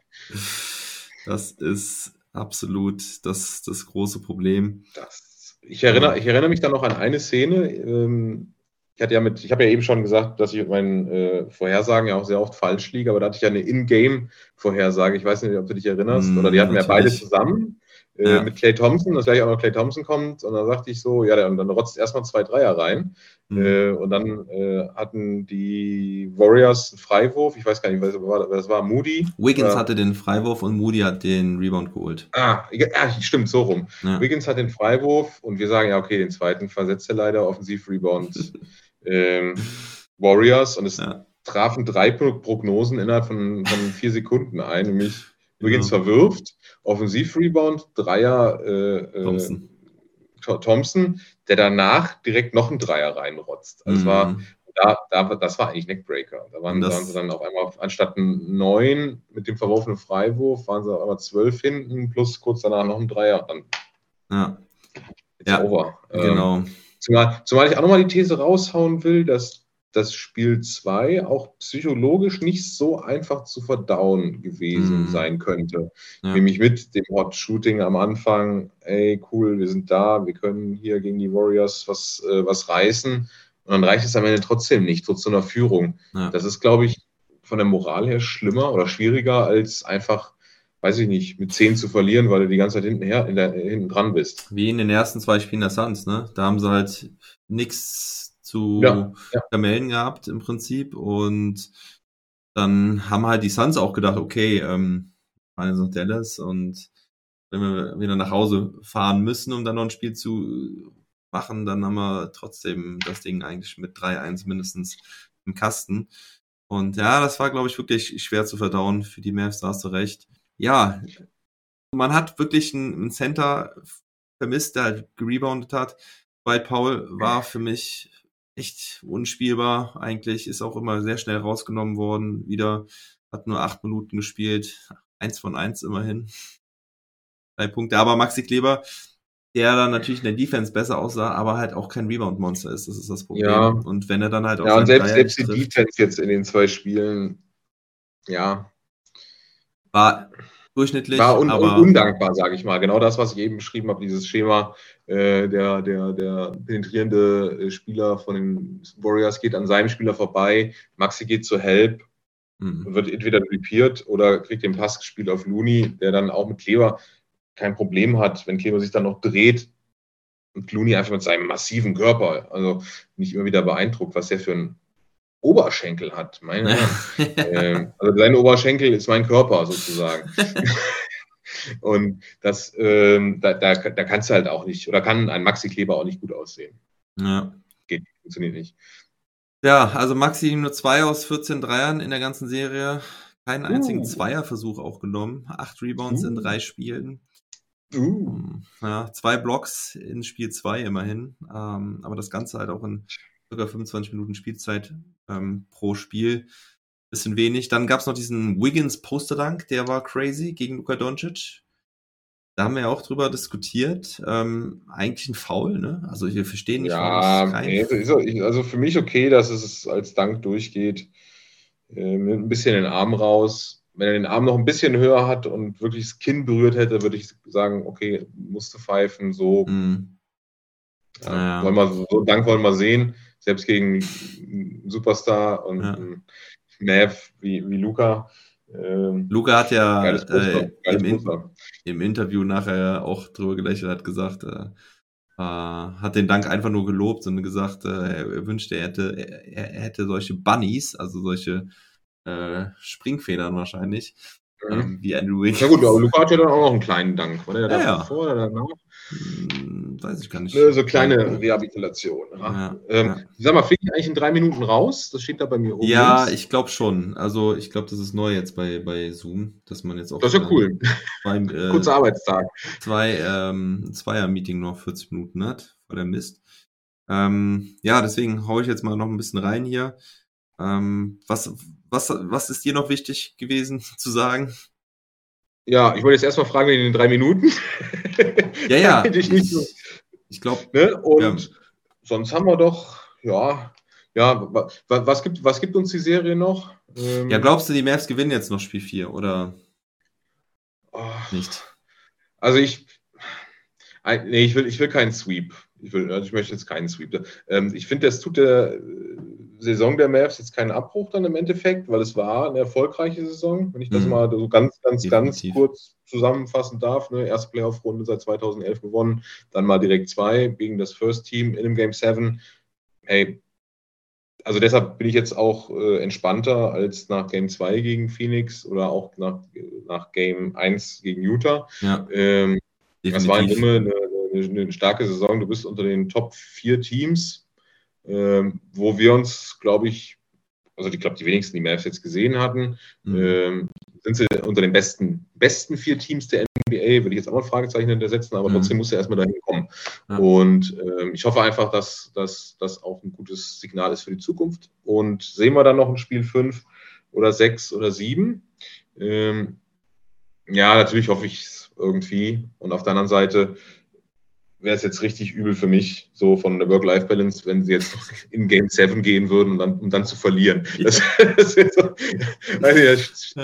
Speaker 2: das ist absolut das, das große Problem.
Speaker 4: Das ich erinnere, ich erinnere mich dann noch an eine Szene. Ähm, ich hatte ja mit, ich habe ja eben schon gesagt, dass ich mit meinen äh, Vorhersagen ja auch sehr oft falsch liege, aber da hatte ich ja eine In-Game-Vorhersage. Ich weiß nicht, ob du dich erinnerst. Mm, Oder die hatten wir beide zusammen äh, ja. mit Clay Thompson, dass gleich auch noch Clay Thompson kommt. Und dann sagte ich so, ja, und dann rotzt erstmal zwei Dreier rein. Mhm. Äh, und dann äh, hatten die Warriors einen Freiwurf. Ich weiß gar nicht, was das war. Das war Moody.
Speaker 2: Wiggins hatte den Freiwurf und Moody hat den Rebound geholt.
Speaker 4: Ah, ja, stimmt, so rum. Ja. Wiggins hat den Freiwurf und wir sagen, ja, okay, den zweiten versetzt er leider. Offensiv-Rebound ähm, Warriors. Und es ja. trafen drei Prognosen innerhalb von, von vier Sekunden ein, nämlich Wiggins genau. verwirft Offensiv-Rebound, Dreier äh, äh, Thompson. Thompson, der danach direkt noch einen Dreier reinrotzt. Also mhm. war, da, da, das war eigentlich Neckbreaker. Da waren, waren, sie dann auf einmal anstatt neun mit dem verworfenen Freiwurf, waren sie aber zwölf hinten, plus kurz danach noch ein Dreier. Dann
Speaker 2: ja.
Speaker 4: ja, over.
Speaker 2: Genau. Ähm,
Speaker 4: zumal, zumal ich auch nochmal die These raushauen will, dass das Spiel 2 auch psychologisch nicht so einfach zu verdauen gewesen mm. sein könnte. Ja. Nämlich mit dem Hot Shooting am Anfang, ey, cool, wir sind da, wir können hier gegen die Warriors was, äh, was reißen. Und dann reicht es am Ende trotzdem nicht, trotz so einer Führung. Ja. Das ist, glaube ich, von der Moral her schlimmer oder schwieriger, als einfach, weiß ich nicht, mit 10 zu verlieren, weil du die ganze Zeit hinten, her, der, hinten dran bist.
Speaker 2: Wie in den ersten zwei Spielen der Suns, ne? Da haben sie halt nichts zu ja, ja. Kamellen gehabt im Prinzip. Und dann haben halt die Suns auch gedacht, okay, ähm, fahren jetzt nach Dallas und wenn wir wieder nach Hause fahren müssen, um dann noch ein Spiel zu machen, dann haben wir trotzdem das Ding eigentlich mit 3-1 mindestens im Kasten. Und ja, das war, glaube ich, wirklich schwer zu verdauen für die Mavs, da hast du recht. Ja, man hat wirklich einen, Center vermisst, der halt gereboundet hat. Dwight Paul war für mich echt unspielbar eigentlich, ist auch immer sehr schnell rausgenommen worden. Wieder hat nur acht Minuten gespielt, eins von eins immerhin. Drei Punkte. Aber Maxi Kleber, der dann natürlich in der Defense besser aussah, aber halt auch kein Rebound-Monster ist. Das ist das Problem.
Speaker 4: Ja.
Speaker 2: Und wenn er dann halt
Speaker 4: auch. Ja, und selbst, selbst die trifft, Defense jetzt in den zwei Spielen ja.
Speaker 2: War durchschnittlich.
Speaker 4: War un
Speaker 2: aber
Speaker 4: undankbar, sage ich mal. Genau das, was ich eben beschrieben habe, dieses Schema, äh, der, der, der penetrierende äh, Spieler von den Warriors geht an seinem Spieler vorbei, Maxi geht zur Help, mhm. wird entweder repiert oder kriegt den Pass gespielt auf Looney, der dann auch mit Kleber kein Problem hat, wenn Kleber sich dann noch dreht und Looney einfach mit seinem massiven Körper, also nicht immer wieder beeindruckt, was er für ein Oberschenkel hat. Meine, äh, also sein Oberschenkel ist mein Körper sozusagen. Und das, ähm, da, da, da kannst du halt auch nicht, oder kann ein Maxi-Kleber auch nicht gut aussehen.
Speaker 2: Ja.
Speaker 4: Geht, funktioniert nicht.
Speaker 2: Ja, also Maxi nur zwei aus 14 Dreiern in der ganzen Serie. Keinen einzigen
Speaker 4: Uh.
Speaker 2: Zweierversuch auch genommen. Acht Rebounds in
Speaker 4: Uh.
Speaker 2: drei Spielen.
Speaker 4: Uh.
Speaker 2: Ja, zwei Blocks in Spiel zwei immerhin. Ähm, aber das Ganze halt auch in sogar 25 Minuten Spielzeit ähm, pro Spiel. Bisschen wenig. Dann gab es noch diesen Wiggins Posterdank, der war crazy gegen Luka Doncic. Da haben wir ja auch drüber diskutiert. Ähm, eigentlich ein Foul, ne? Also wir verstehen nicht,
Speaker 4: Ja,
Speaker 2: kein
Speaker 4: nee, ist, also für mich okay, dass es als Dank durchgeht. Äh, mit ein bisschen den Arm raus. Wenn er den Arm noch ein bisschen höher hat und wirklich das Kinn berührt hätte, würde ich sagen, okay, musste pfeifen, so.
Speaker 2: Mhm.
Speaker 4: Ja,
Speaker 2: Naja.
Speaker 4: wollen wir, so Dank wollen wir sehen. Selbst gegen einen Superstar und
Speaker 2: Ja.
Speaker 4: einen Mav wie, wie Luca. Ähm,
Speaker 2: Luca hat ja äh, im, In im Interview nachher auch drüber gelächelt, hat gesagt, äh, äh, hat den Dank einfach nur gelobt und gesagt, äh, er wünschte, er hätte, er, er hätte solche Bunnies, also solche äh, Springfedern wahrscheinlich,
Speaker 4: Mhm.
Speaker 2: wie Andrew Wiggins.
Speaker 4: Ja gut, aber Luca hat ja dann auch noch einen kleinen Dank. War der
Speaker 2: Ja, ja.
Speaker 4: vor oder danach?
Speaker 2: Weiß ich gar nicht.
Speaker 4: Ne, so kleine Rehabilitation. Ja.
Speaker 2: Ja,
Speaker 4: ähm,
Speaker 2: ja.
Speaker 4: Sag mal, fliege ich eigentlich in drei Minuten raus? Das steht da bei mir oben.
Speaker 2: Ja,
Speaker 4: links.
Speaker 2: ich glaube schon. Also ich glaube, das ist neu jetzt bei, bei Zoom, dass man jetzt auch
Speaker 4: Das ist ja cool.
Speaker 2: zwei, äh,
Speaker 4: Kurzer Arbeitstag.
Speaker 2: zwei ähm, Zweier-Meeting noch 40 Minuten hat, vor der Mist. Ähm, ja, deswegen hau ich jetzt mal noch ein bisschen rein hier. Ähm, was, was, was ist dir noch wichtig gewesen zu sagen?
Speaker 4: Ja, ich wollte jetzt erstmal fragen in den drei Minuten.
Speaker 2: Ja, ja.
Speaker 4: Ich
Speaker 2: Ich, ich glaube,
Speaker 4: ne? Und
Speaker 2: Ja.
Speaker 4: sonst haben wir doch, ja, ja, wa, wa, was, gibt, was gibt uns die Serie noch? Ähm,
Speaker 2: ja, glaubst du, die Mavs gewinnen jetzt noch Spiel 4 oder
Speaker 4: oh,
Speaker 2: nicht?
Speaker 4: Also ich, nee, ich will, ich will keinen Sweep. Ich, will, also ich möchte jetzt keinen Sweep. Ähm, ich finde, das tut der Saison der Mavs jetzt keinen Abbruch dann im Endeffekt, weil es war eine erfolgreiche Saison, wenn ich das
Speaker 2: Mhm.
Speaker 4: mal so ganz, ganz, ganz
Speaker 2: Definitiv.
Speaker 4: kurz zusammenfassen darf. Ne? Erste Playoff-Runde seit 2011 gewonnen, dann mal direkt zwei gegen das First Team in dem Game 7. Hey, also deshalb bin ich jetzt auch äh, entspannter als nach Game 2 gegen Phoenix oder auch nach, nach Game 1 gegen Utah.
Speaker 2: Ja,
Speaker 4: Ähm, das war in. Summe eine, eine, eine starke Saison. Du bist unter den Top 4 Teams, ähm, wo wir uns, glaube ich, also ich glaube, die wenigsten, die Mavs jetzt gesehen hatten,
Speaker 2: Mhm.
Speaker 4: ähm, sind sie unter den besten, besten vier Teams der NBA, würde ich jetzt auch mal ein Fragezeichen hintersetzen, aber
Speaker 2: Mhm.
Speaker 4: trotzdem muss er erstmal dahin kommen.
Speaker 2: Ja.
Speaker 4: Und ähm, ich hoffe einfach, dass das auch ein gutes Signal ist für die Zukunft. Und sehen wir dann noch ein Spiel 5 oder 6 oder 7? Ähm, ja, natürlich hoffe ich es irgendwie. Und auf der anderen Seite wäre es jetzt richtig übel für mich, so von der Work-Life-Balance, wenn sie jetzt in Game 7 gehen würden, um dann, um dann zu verlieren. Das, das so, weiß ich,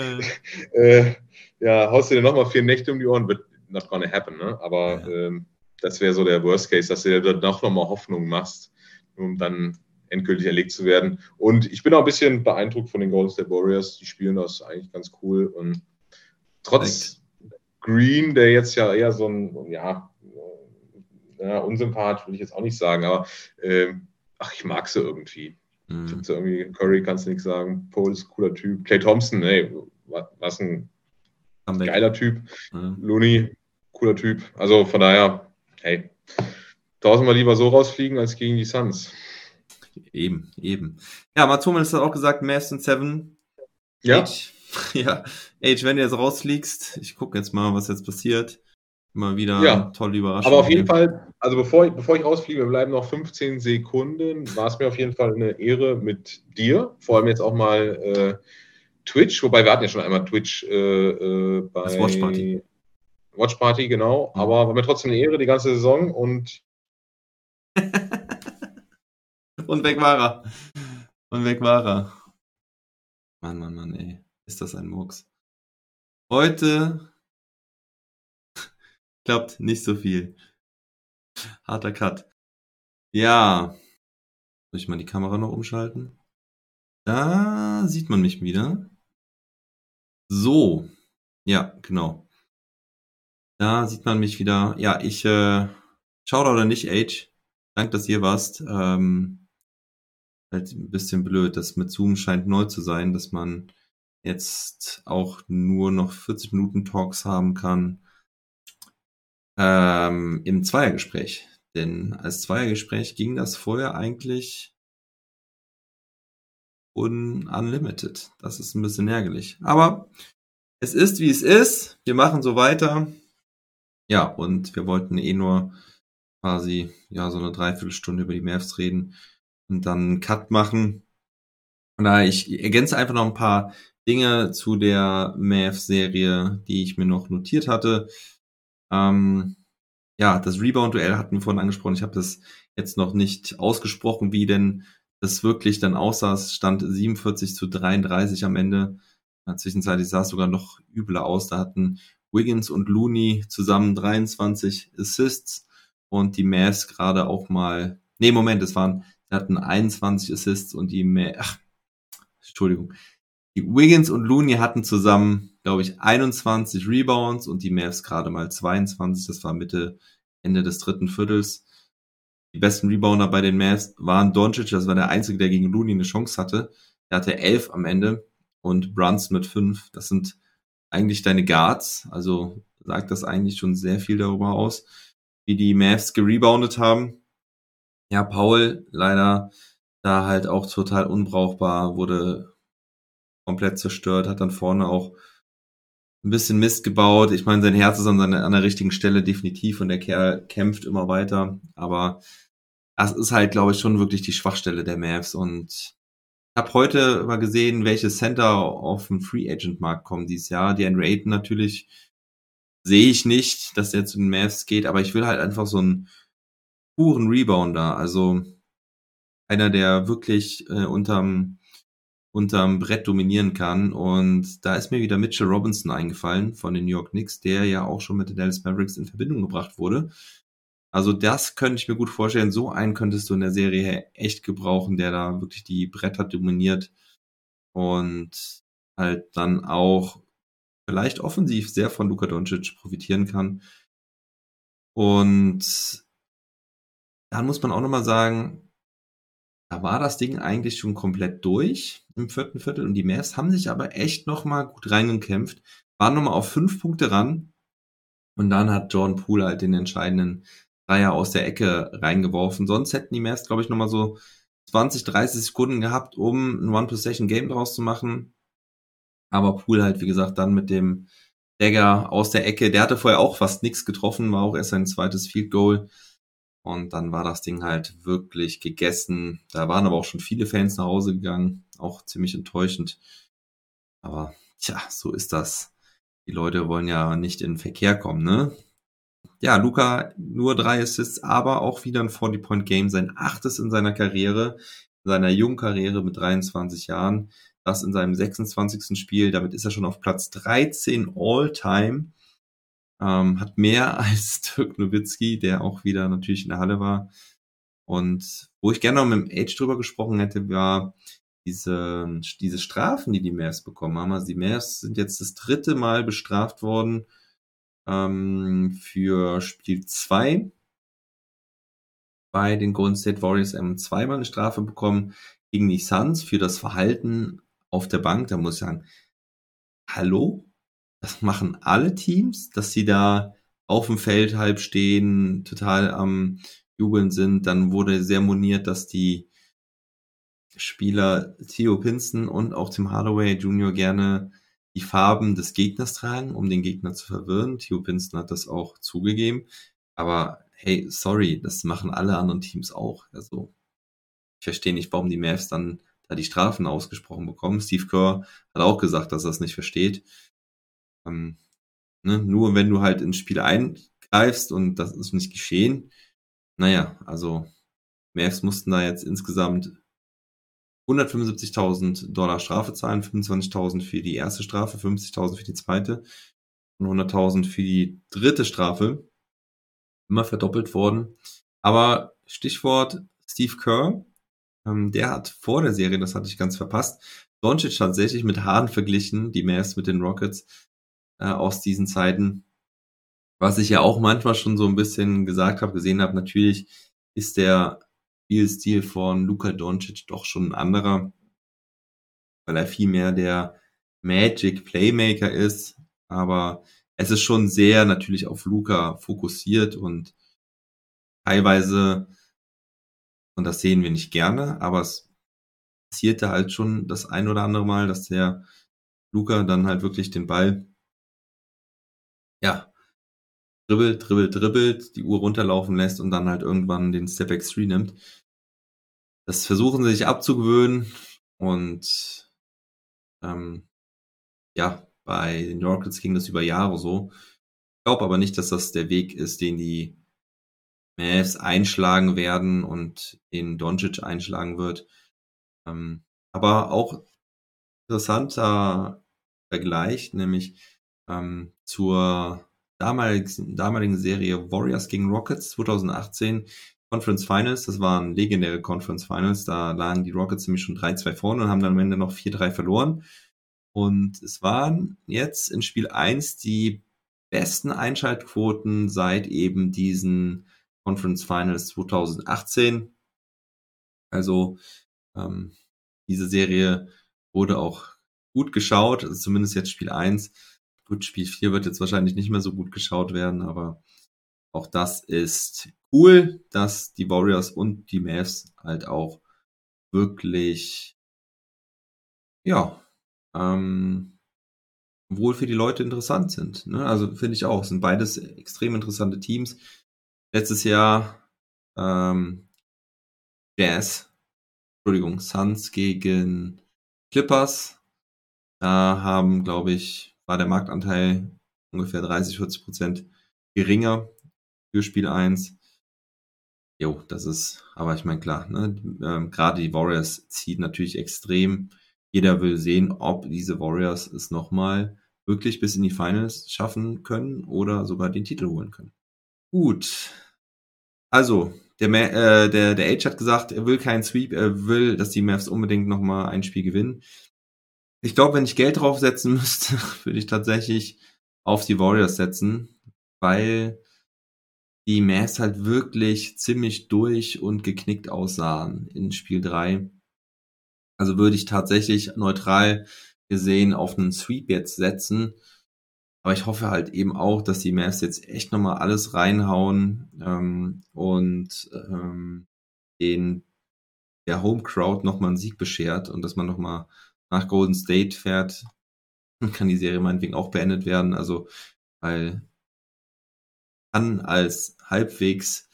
Speaker 2: Äh,
Speaker 4: ja, haust du dir nochmal vier Nächte um die Ohren, wird not gonna happen, ne? Aber
Speaker 2: Ja.
Speaker 4: ähm, das wäre so der Worst Case, dass du dir dann doch nochmal Hoffnung machst, um dann endgültig erlegt zu werden. Und ich bin auch ein bisschen beeindruckt von den Golden State Warriors. Die spielen das eigentlich ganz cool. Und trotz Green, der jetzt ja eher so ein, ja, ja unsympath, will ich jetzt auch nicht sagen, aber ähm, ach, ich mag sie irgendwie. Ich
Speaker 2: mhm.
Speaker 4: sie irgendwie, Curry kannst du nichts sagen, Paul ist ein cooler Typ. Clay Thompson, ey, wa- was ein
Speaker 2: Comeback.
Speaker 4: geiler Typ.
Speaker 2: Ja.
Speaker 4: Looney, cooler Typ. Also von daher, hey, tausendmal lieber so rausfliegen als gegen die Suns.
Speaker 2: Eben, eben. Ja, Mats Hummels hat auch gesagt, Mavs sind Seven.
Speaker 4: Ja,
Speaker 2: Age, ja, Age, wenn du jetzt rausfliegst, ich gucke jetzt mal, was jetzt passiert. Immer wieder
Speaker 4: Ja.
Speaker 2: tolle Überraschung.
Speaker 4: aber auf jeden Fall, also bevor ich, bevor ich rausfliege, wir bleiben noch 15 Sekunden, war es mir auf jeden Fall eine Ehre mit dir. Vor allem jetzt auch mal äh, Twitch, wobei wir hatten ja schon einmal Twitch äh, äh, bei
Speaker 2: Das Watch Party.
Speaker 4: Watch Party, genau.
Speaker 2: Mhm.
Speaker 4: Aber war mir trotzdem eine Ehre die ganze Saison und
Speaker 2: Und weg war er. Und weg war er. Mann, Mann, Mann, ey. ist das ein Murks. Heute klappt nicht so viel. Harter Cut. Ja. Soll ich mal die Kamera noch umschalten? Da sieht man mich wieder. So. Ja, genau. Da sieht man mich wieder. Ja, ich äh, schau da oder nicht, Age. Danke, dass ihr warst. Ähm, halt ein bisschen blöd. Das mit Zoom scheint neu zu sein, dass man jetzt auch nur noch 40 Minuten Talks haben kann ähm, im Zweiergespräch. Denn als Zweiergespräch ging das vorher eigentlich un unlimited. Das ist ein bisschen ärgerlich. Aber es ist, wie es ist. Wir machen so weiter. Ja, und wir wollten eh nur quasi, ja, so eine Dreiviertelstunde über die Mavs reden und dann einen Cut machen. Da ich ergänze einfach noch ein paar Dinge zu der Mavs-Serie, die ich mir noch notiert hatte. Ähm, ja, das Rebound-Duell hatten wir vorhin angesprochen. Ich habe das jetzt noch nicht ausgesprochen, wie denn das wirklich dann aussah. Es stand 47 zu 33 am Ende. Zwischenzeitlich sah es sogar noch übler aus. Da hatten Wiggins und Looney zusammen 23 Assists und die Mavs gerade auch mal, nee, Moment, es waren, sie hatten 21 Assists und die Mavs, ach, Entschuldigung, die Wiggins und Looney hatten zusammen, glaube ich, 21 Rebounds und die Mavs gerade mal 22. Das war Mitte, Ende des dritten Viertels. Die besten Rebounder bei den Mavs waren Doncic, das war der einzige, der gegen Looney eine Chance hatte. Er hatte elf am Ende und Bruns mit fünf. Das sind eigentlich deine Guards. Also sagt das eigentlich schon sehr viel darüber aus, wie die Mavs gereboundet haben. Ja, Paul leider da halt auch total unbrauchbar, wurde komplett zerstört, hat dann vorne auch ein bisschen Mist gebaut. Ich meine, sein Herz ist an, seiner, an der richtigen Stelle definitiv und der Kerl kämpft immer weiter. Aber das ist halt, glaube ich, schon wirklich die Schwachstelle der Mavs. Und ich habe heute mal gesehen, welche Center auf dem Free Agent Markt kommen dieses Jahr. Die Andrew Ayton natürlich sehe ich nicht, dass der zu den Mavs geht, aber ich will halt einfach so einen puren Rebounder. Also einer, der wirklich äh, unterm unterm Brett dominieren kann. Und da ist mir wieder Mitchell Robinson eingefallen von den New York Knicks, der ja auch schon mit den Dallas Mavericks in Verbindung gebracht wurde. Also das könnte ich mir gut vorstellen. So einen könntest du in der Serie echt gebrauchen, der da wirklich die Bretter dominiert und halt dann auch vielleicht offensiv sehr von Luka Doncic profitieren kann. Und dann muss man auch nochmal sagen, da war das Ding eigentlich schon komplett durch im vierten Viertel und die Mavs haben sich aber echt nochmal gut reingekämpft, waren nochmal auf fünf Punkte ran und dann hat Jordan Poole halt den entscheidenden Dreier aus der Ecke reingeworfen. Sonst hätten die Mavs, glaube ich, nochmal so 20, 30 Sekunden gehabt, um ein One-Possession-Game draus zu machen. Aber Poole halt, wie gesagt, dann mit dem Dagger aus der Ecke, der hatte vorher auch fast nichts getroffen, war auch erst sein zweites Field Goal. Und dann war das Ding halt wirklich gegessen. Da waren aber auch schon viele Fans nach Hause gegangen. Auch ziemlich enttäuschend. Aber tja, so ist das. Die Leute wollen ja nicht in den Verkehr kommen, ne? Ja, Luca nur drei Assists, aber auch wieder ein 40-Point-Game, sein achtes in seiner Karriere, in seiner jungen Karriere mit 23 Jahren. Das in seinem 26. Spiel. Damit ist er schon auf Platz 13 All-Time ähm, hat mehr als Dirk Nowitzki, der auch wieder natürlich in der Halle war. Und wo ich gerne noch mit dem Age drüber gesprochen hätte, war diese, diese Strafen, die die Mavs bekommen haben. Also die Mavs sind jetzt das dritte Mal bestraft worden ähm, für Spiel 2 bei den Golden State Warriors haben zweimal eine Strafe bekommen gegen die Suns für das Verhalten auf der Bank. Da muss ich sagen, hallo? Das machen alle Teams, dass sie da auf dem Feld halb stehen, total am Jubeln sind. Dann wurde sehr moniert, dass die Spieler Theo Pinson und auch Tim Hardaway Jr. gerne die Farben des Gegners tragen, um den Gegner zu verwirren. Theo Pinson hat das auch zugegeben. Aber hey, sorry, das machen alle anderen Teams auch. Also ich verstehe nicht, warum die Mavs dann da die Strafen ausgesprochen bekommen. Steve Kerr hat auch gesagt, dass er es nicht versteht. Ähm, ne? Nur wenn du halt ins Spiel eingreifst und das ist nicht geschehen, naja, also Mavs mussten da jetzt insgesamt 175.000 Dollar Strafe zahlen, 25.000 für die erste Strafe, 50.000 für die zweite und 100.000 für die dritte Strafe. Immer verdoppelt worden. Aber Stichwort Steve Kerr, ähm, der hat vor der Serie, das hatte ich ganz verpasst, Doncic tatsächlich mit Hahn verglichen, die Mavs mit den Rockets äh, aus diesen Zeiten. Was ich ja auch manchmal schon so ein bisschen gesagt habe, gesehen habe, natürlich ist der Spielstil von Luka Doncic doch schon ein anderer, weil er viel mehr der Magic Playmaker ist, aber es ist schon sehr natürlich auf Luka fokussiert und teilweise, und das sehen wir nicht gerne, aber es passierte halt schon das ein oder andere Mal, dass der Luca dann halt wirklich den Ball, ja, dribbelt, dribbelt, dribbelt, die Uhr runterlaufen lässt und dann halt irgendwann den Step X3 nimmt. Das versuchen sie sich abzugewöhnen und ähm, ja, bei den Rockets ging das über Jahre so. Ich glaube aber nicht, dass das der Weg ist, den die Mavs einschlagen werden und den Doncic einschlagen wird. Ähm, aber auch interessanter Vergleich, nämlich ähm, zur damaligen, damaligen Serie Warriors gegen Rockets 2018 Conference Finals. Das waren legendäre Conference Finals. Da lagen die Rockets nämlich schon 3-2 vorne und haben dann am Ende noch 4-3 verloren. Und es waren jetzt in Spiel 1 die besten Einschaltquoten seit eben diesen Conference Finals 2018. Also ähm, diese Serie wurde auch gut geschaut, also zumindest jetzt Spiel 1. Gut, Spiel 4 wird jetzt wahrscheinlich nicht mehr so gut geschaut werden, aber auch das ist cool, dass die Warriors und die Mavs halt auch wirklich, ja, ähm, wohl für die Leute interessant sind. Ne? Also finde ich auch, sind beides extrem interessante Teams. Letztes Jahr ähm, Jazz Entschuldigung, Suns gegen Clippers. Da haben, glaube ich, war der Marktanteil ungefähr 30, 40 Prozent geringer für Spiel 1. Jo, das ist, aber ich meine, klar, ne, ähm, gerade die Warriors ziehen natürlich extrem. Jeder will sehen, ob diese Warriors es nochmal wirklich bis in die Finals schaffen können oder sogar den Titel holen können. Gut. Also, der, äh, der, der Age hat gesagt, er will keinen Sweep, er will, dass die Mavs unbedingt nochmal ein Spiel gewinnen. Ich glaube, wenn ich Geld draufsetzen müsste, würde ich tatsächlich auf die Warriors setzen, weil die Mavs halt wirklich ziemlich durch und geknickt aussahen in Spiel 3. Also würde ich tatsächlich neutral gesehen auf einen Sweep jetzt setzen aber ich hoffe halt eben auch, dass die Mavs jetzt echt nochmal alles reinhauen ähm, und ähm, den der Home Crowd nochmal einen Sieg beschert und dass man nochmal nach Golden State fährt, kann die Serie meinetwegen auch beendet werden. Also, weil kann als halbwegs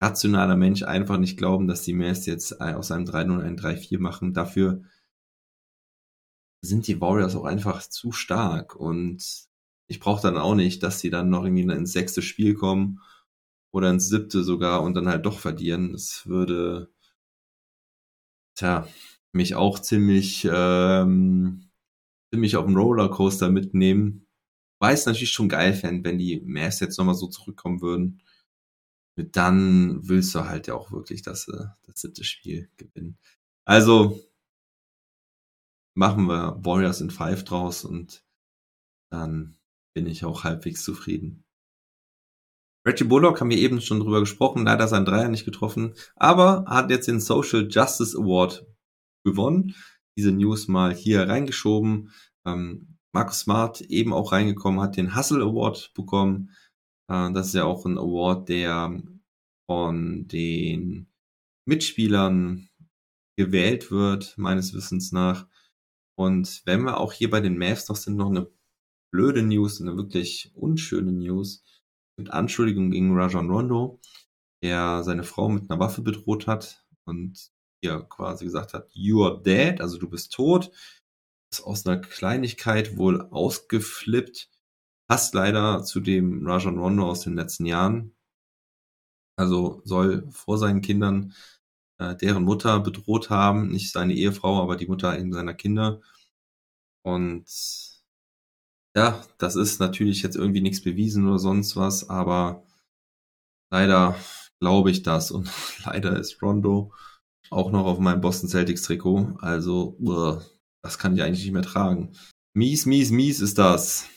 Speaker 2: rationaler Mensch einfach nicht glauben, dass die Mavs jetzt aus einem 3-0 ein 3-4 machen. Dafür sind die Warriors auch einfach zu stark und ich brauche dann auch nicht, dass sie dann noch irgendwie ins sechste Spiel kommen oder ins siebte sogar und dann halt doch verlieren. Das würde, tja, mich auch ziemlich, ähm, ziemlich auf dem Rollercoaster mitnehmen. Weiß natürlich schon geil fände, wenn die Mavs jetzt nochmal so zurückkommen würden. Dann willst du halt ja auch wirklich dass sie das siebte Spiel gewinnen. Also machen wir Warriors in Five draus und dann bin ich auch halbwegs zufrieden. Reggie Bullock haben wir eben schon drüber gesprochen, leider sein Dreier nicht getroffen, aber hat jetzt den Social Justice Award gewonnen. Diese News mal hier reingeschoben. Ähm, Markus Smart eben auch reingekommen, hat den Hustle Award bekommen. Äh, das ist ja auch ein Award, der von den Mitspielern gewählt wird, meines Wissens nach. Und wenn wir auch hier bei den Mavs noch sind, noch eine blöde News, eine wirklich unschöne News. Mit Anschuldigungen gegen Rajon Rondo, der seine Frau mit einer Waffe bedroht hat und ihr quasi gesagt hat, you are dead, also du bist tot. Ist aus einer Kleinigkeit wohl ausgeflippt. Passt leider zu dem Rajon Rondo aus den letzten Jahren. Also soll vor seinen Kindern äh, deren Mutter bedroht haben. Nicht seine Ehefrau, aber die Mutter eben seiner Kinder. Und ja, das ist natürlich jetzt irgendwie nichts bewiesen oder sonst was, aber leider glaube ich das. Und leider ist Rondo auch noch auf meinem Boston Celtics Trikot. Also, uah, das kann ich eigentlich nicht mehr tragen. Mies, mies, mies ist das.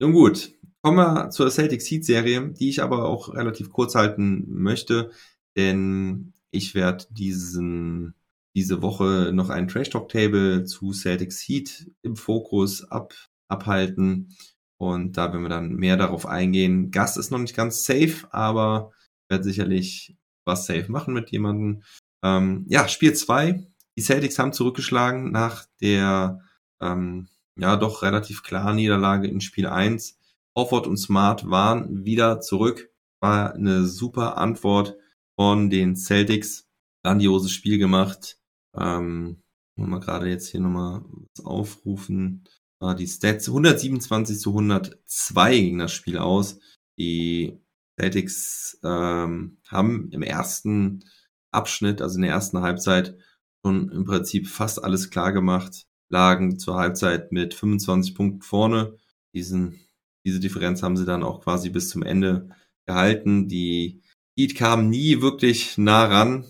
Speaker 2: Nun gut, kommen wir zur Celtics Heat Serie, die ich aber auch relativ kurz halten möchte, denn ich werde diesen diese Woche noch ein Trash Talk Table zu Celtics Heat im Fokus ab, abhalten. Und da werden wir dann mehr darauf eingehen. Gast ist noch nicht ganz safe, aber werde sicherlich was safe machen mit jemandem. Ähm, ja, Spiel 2. Die Celtics haben zurückgeschlagen nach der ähm, ja doch relativ klaren Niederlage in Spiel 1. Hofford und Smart waren wieder zurück. War eine super Antwort von den Celtics. Grandioses Spiel gemacht. Ähm, wollen wir gerade jetzt hier nochmal was aufrufen. Ah, die Stats 127 zu 102 ging das Spiel aus. Die Celtics ähm, haben im ersten Abschnitt, also in der ersten Halbzeit, schon im Prinzip fast alles klar gemacht, lagen zur Halbzeit mit 25 Punkten vorne. Diesen, diese Differenz haben sie dann auch quasi bis zum Ende gehalten. Die Heat kamen nie wirklich nah ran.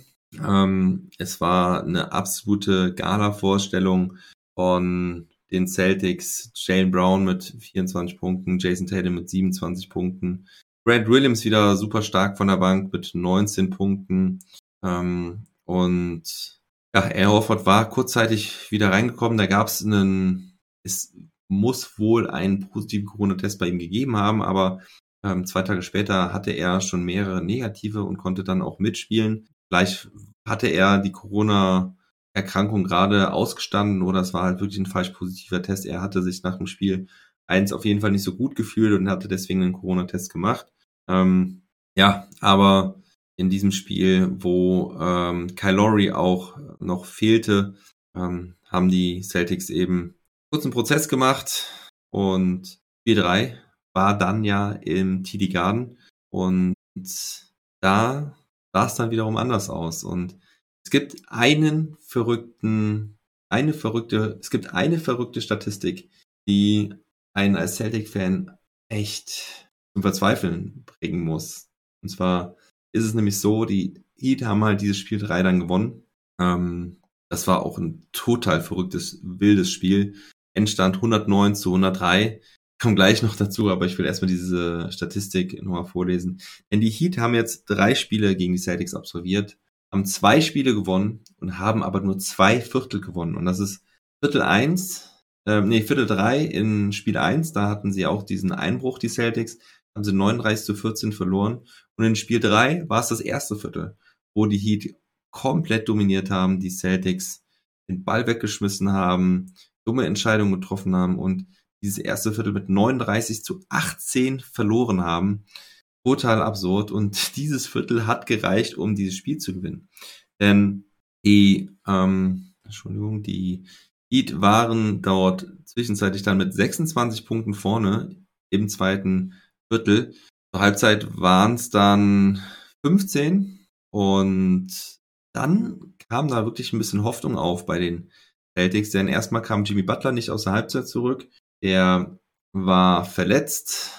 Speaker 2: Ähm, es war eine absolute Gala-Vorstellung von den Celtics. Jalen Brown mit 24 Punkten, Jason Tatum mit 27 Punkten. Grant Williams wieder super stark von der Bank mit 19 Punkten. Ähm, und ja, Air Horford war kurzzeitig wieder reingekommen. Da gab es einen, es muss wohl einen positiven Corona-Test bei ihm gegeben haben, aber ähm, zwei Tage später hatte er schon mehrere negative und konnte dann auch mitspielen. Vielleicht hatte er die Corona-Erkrankung gerade ausgestanden oder es war halt wirklich ein falsch positiver Test. Er hatte sich nach dem Spiel eins auf jeden Fall nicht so gut gefühlt und hatte deswegen einen Corona-Test gemacht. Ähm, ja, aber in diesem Spiel, wo ähm, Kyle Lowry auch noch fehlte, ähm, haben die Celtics eben kurzen Prozess gemacht und Spiel 3 war dann ja im TD Garden und da sah es dann wiederum anders aus. Und es gibt einen verrückten, eine verrückte, es gibt eine verrückte Statistik, die einen als Celtic-Fan echt zum Verzweifeln bringen muss. Und zwar ist es nämlich so, die Heat haben halt dieses Spiel 3 dann gewonnen. Ähm, das war auch ein total verrücktes, wildes Spiel. Endstand 109 zu 103 komme gleich noch dazu, aber ich will erstmal diese Statistik nochmal vorlesen. Denn die Heat haben jetzt drei Spiele gegen die Celtics absolviert, haben zwei Spiele gewonnen und haben aber nur zwei Viertel gewonnen. Und das ist Viertel eins, äh, nee, Viertel drei in Spiel eins, da hatten sie auch diesen Einbruch, die Celtics, haben sie 39 zu 14 verloren. Und in Spiel drei war es das erste Viertel, wo die Heat komplett dominiert haben, die Celtics den Ball weggeschmissen haben, dumme Entscheidungen getroffen haben und dieses erste Viertel mit 39 zu 18 verloren haben. Total absurd. Und dieses Viertel hat gereicht, um dieses Spiel zu gewinnen. Denn die, ähm, Entschuldigung, die Heat waren dort zwischenzeitlich dann mit 26 Punkten vorne im zweiten Viertel. Zur Halbzeit waren es dann 15 und dann kam da wirklich ein bisschen Hoffnung auf bei den Celtics, denn erstmal kam Jimmy Butler nicht aus der Halbzeit zurück. Der war verletzt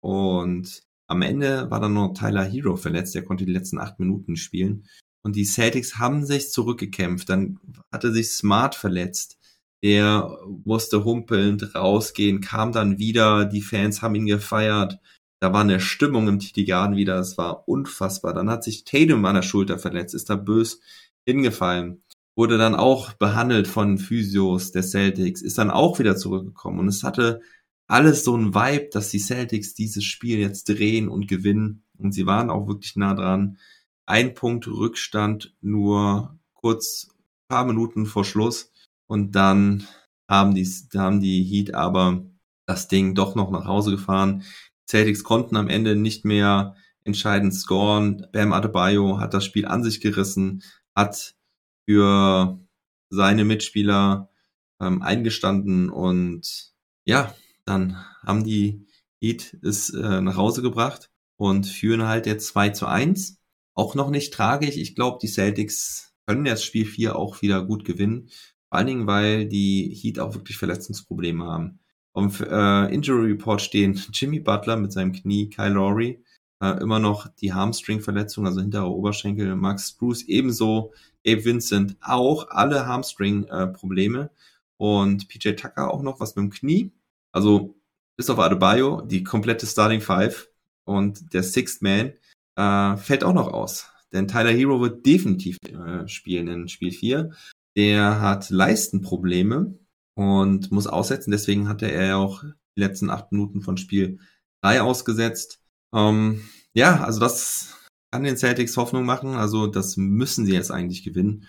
Speaker 2: und am Ende war dann noch Tyler Hero verletzt. Der konnte die letzten acht Minuten spielen. Und die Celtics haben sich zurückgekämpft. Dann hatte sich Smart verletzt. Der musste humpelnd rausgehen, kam dann wieder. Die Fans haben ihn gefeiert. Da war eine Stimmung im Garden wieder. Es war unfassbar. Dann hat sich Tatum an der Schulter verletzt, ist da bös hingefallen wurde dann auch behandelt von Physios der Celtics, ist dann auch wieder zurückgekommen und es hatte alles so ein Vibe, dass die Celtics dieses Spiel jetzt drehen und gewinnen und sie waren auch wirklich nah dran. Ein Punkt Rückstand nur kurz paar Minuten vor Schluss und dann haben die, haben die Heat aber das Ding doch noch nach Hause gefahren. Celtics konnten am Ende nicht mehr entscheidend scoren. Bam Adebayo hat das Spiel an sich gerissen, hat für seine Mitspieler ähm, eingestanden und ja, dann haben die Heat es äh, nach Hause gebracht und führen halt jetzt 2 zu 1. Auch noch nicht tragisch. Ich glaube, die Celtics können jetzt Spiel 4 auch wieder gut gewinnen. Vor allen Dingen, weil die Heat auch wirklich Verletzungsprobleme haben. Auf äh, Injury Report stehen Jimmy Butler mit seinem Knie, Kyle Lowry, äh, immer noch die Hamstring-Verletzung, also hinterer Oberschenkel, Max Bruce ebenso, Abe Vincent auch, alle Hamstring-Probleme und PJ Tucker auch noch was mit dem Knie. Also bis auf Adebayo, die komplette Starting Five und der Sixth Man äh, fällt auch noch aus. Denn Tyler Hero wird definitiv äh, spielen in Spiel 4. Der hat Leistenprobleme und muss aussetzen. Deswegen hatte er ja auch die letzten acht Minuten von Spiel 3 ausgesetzt. Ähm, ja, also das kann den Celtics Hoffnung machen. Also das müssen sie jetzt eigentlich gewinnen.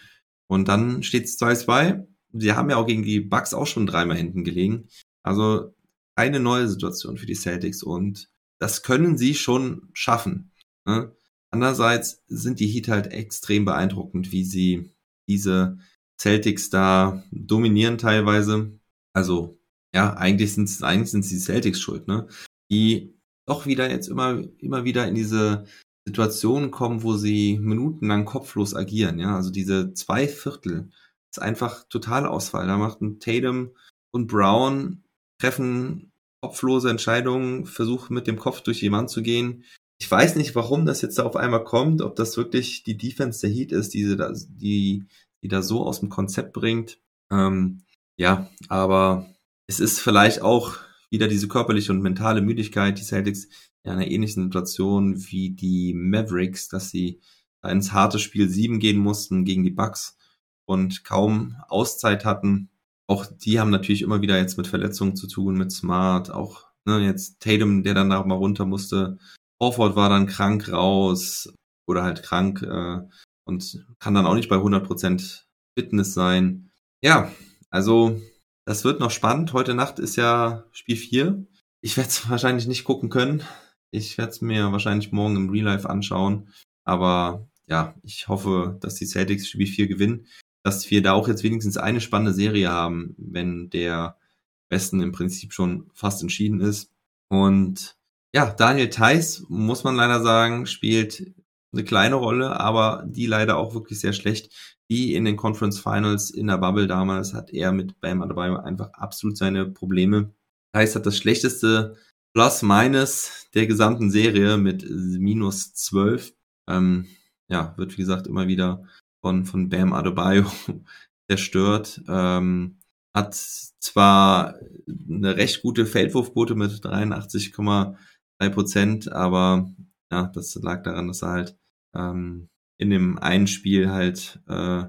Speaker 2: Und dann steht es 2-2. Sie haben ja auch gegen die Bucks auch schon dreimal hinten gelegen. Also eine neue Situation für die Celtics und das können sie schon schaffen. Ne? Andererseits sind die Heat halt extrem beeindruckend, wie sie diese Celtics da dominieren teilweise. Also, ja, eigentlich sind es eigentlich sind's die Celtics schuld, ne? Die doch wieder jetzt immer, immer wieder in diese Situation kommen, wo sie minutenlang kopflos agieren, ja. Also diese zwei Viertel ist einfach total Ausfall. Da machten Tatum und Brown treffen kopflose Entscheidungen, versuchen mit dem Kopf durch jemand zu gehen, ich weiß nicht, warum das jetzt da auf einmal kommt, ob das wirklich die Defense der Heat ist, die, die, die da so aus dem Konzept bringt. Ähm, ja, aber es ist vielleicht auch wieder diese körperliche und mentale Müdigkeit, die Celtics in einer ähnlichen Situation wie die Mavericks, dass sie ins harte Spiel 7 gehen mussten gegen die Bucks und kaum Auszeit hatten. Auch die haben natürlich immer wieder jetzt mit Verletzungen zu tun, mit Smart, auch ne, jetzt Tatum, der dann da mal runter musste. Horford war dann krank raus oder halt krank äh, und kann dann auch nicht bei 100% Fitness sein. Ja, also das wird noch spannend. Heute Nacht ist ja Spiel 4. Ich werde es wahrscheinlich nicht gucken können. Ich werde es mir wahrscheinlich morgen im Real Life anschauen. Aber ja, ich hoffe, dass die Celtics Spiel 4 gewinnen. Dass wir da auch jetzt wenigstens eine spannende Serie haben, wenn der Westen im Prinzip schon fast entschieden ist. Und ja, Daniel Theiss, muss man leider sagen, spielt eine kleine Rolle, aber die leider auch wirklich sehr schlecht. Wie in den Conference Finals in der Bubble damals hat er mit Bam Adebayo einfach absolut seine Probleme. Theiss hat das schlechteste Plus-Minus der gesamten Serie mit minus 12. Ähm, ja, wird wie gesagt immer wieder von, von Bam Adebayo zerstört. Ähm, hat zwar eine recht gute Feldwurfquote mit 83,5 drei Prozent, aber ja, das lag daran, dass er halt ähm, in dem einen Spiel halt äh,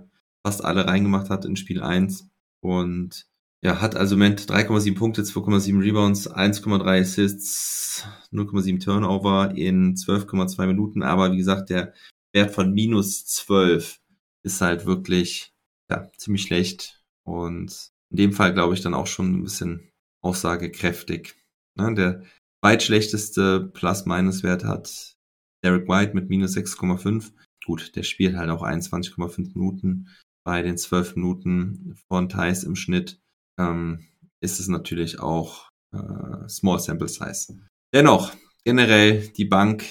Speaker 2: fast alle reingemacht hat in Spiel 1 und ja, hat also im Moment 3,7 Punkte, 2,7 Rebounds, 1,3 Assists, 0,7 Turnover in 12,2 Minuten, aber wie gesagt, der Wert von minus 12 ist halt wirklich ja, ziemlich schlecht. Und in dem Fall glaube ich dann auch schon ein bisschen aussagekräftig. Ne, der zweitschlechteste Plus-Minus-Wert hat Derek White mit minus 6,5. Gut, der spielt halt auch 21,5 Minuten. Bei den 12 Minuten von Thais im Schnitt ähm, ist es natürlich auch äh, Small Sample Size. Dennoch, generell die Bank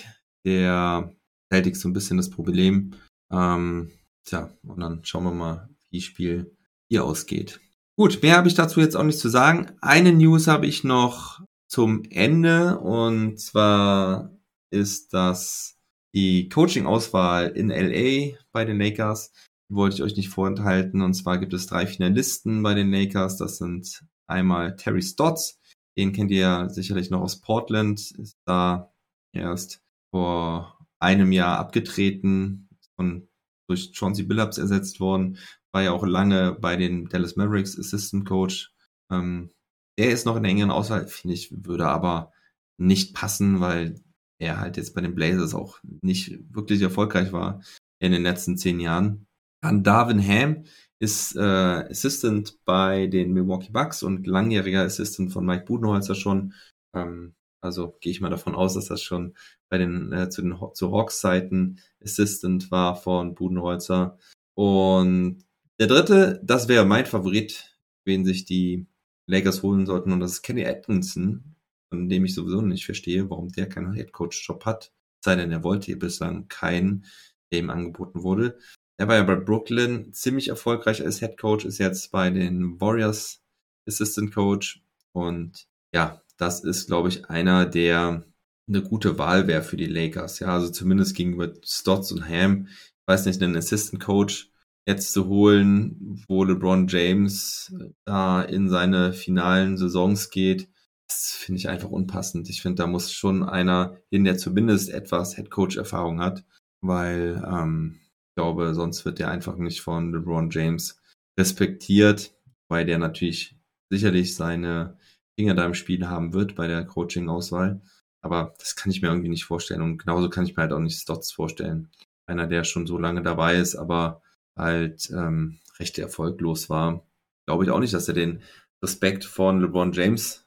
Speaker 2: der Celtics so ein bisschen das Problem. Ähm, tja, und dann schauen wir mal, wie Spiel hier ausgeht. Gut, mehr habe ich dazu jetzt auch nicht zu sagen. Eine News habe ich noch zum Ende und zwar ist das die Coaching-Auswahl in LA bei den Lakers. Wollte ich euch nicht vorenthalten und zwar gibt es drei Finalisten bei den Lakers. Das sind einmal Terry Stotts, den kennt ihr ja sicherlich noch aus Portland, ist da erst vor einem Jahr abgetreten und durch Chauncey Billups ersetzt worden, war ja auch lange bei den Dallas Mavericks Assistant Coach. Ähm, er ist noch in der engeren Auswahl, finde ich, würde aber nicht passen, weil er halt jetzt bei den Blazers auch nicht wirklich erfolgreich war in den letzten zehn Jahren. Dann Darvin Ham ist äh, Assistant bei den Milwaukee Bucks und langjähriger Assistant von Mike Budenholzer schon. Ähm, also gehe ich mal davon aus, dass das schon bei den äh, zu den zu Hawks-Zeiten Assistant war von Budenholzer. Und der dritte, das wäre mein Favorit, wen sich die Lakers holen sollten. Und das ist Kenny Atkinson, von dem ich sowieso nicht verstehe, warum der keinen Headcoach-Job hat. Sei denn, er wollte bislang keinen, der ihm angeboten wurde. er war ja bei Brooklyn ziemlich erfolgreich als Head Coach, ist jetzt bei den Warriors Assistant Coach. Und ja, das ist, glaube ich, einer, der eine gute Wahl wäre für die Lakers. Ja, also zumindest gegenüber Stotts und Ham. Ich weiß nicht, einen Assistant Coach jetzt zu holen, wo LeBron James da in seine finalen Saisons geht, das finde ich einfach unpassend. Ich finde, da muss schon einer hin, der zumindest etwas Headcoach-Erfahrung hat, weil ähm, ich glaube, sonst wird der einfach nicht von LeBron James respektiert, weil der natürlich sicherlich seine Finger da im Spiel haben wird bei der Coaching-Auswahl. Aber das kann ich mir irgendwie nicht vorstellen. Und genauso kann ich mir halt auch nicht Stotts vorstellen. Einer, der schon so lange dabei ist, aber halt ähm, recht erfolglos war. Glaube ich auch nicht, dass er den Respekt von LeBron James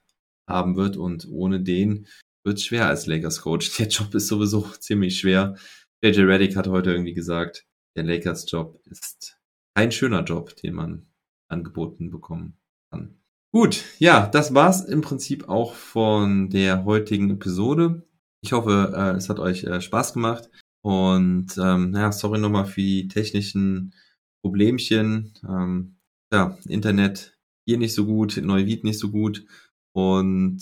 Speaker 2: haben wird. Und ohne den wird es schwer als Lakers-Coach. Der Job ist sowieso ziemlich schwer. JJ Reddick hat heute irgendwie gesagt, der Lakers-Job ist kein schöner Job, den man angeboten bekommen kann. Gut, ja, das war's im Prinzip auch von der heutigen Episode. Ich hoffe, äh, es hat euch äh, Spaß gemacht. Und ähm, ja, sorry nochmal für die technischen Problemchen. Ähm, ja, Internet hier nicht so gut, Neuwied nicht so gut. Und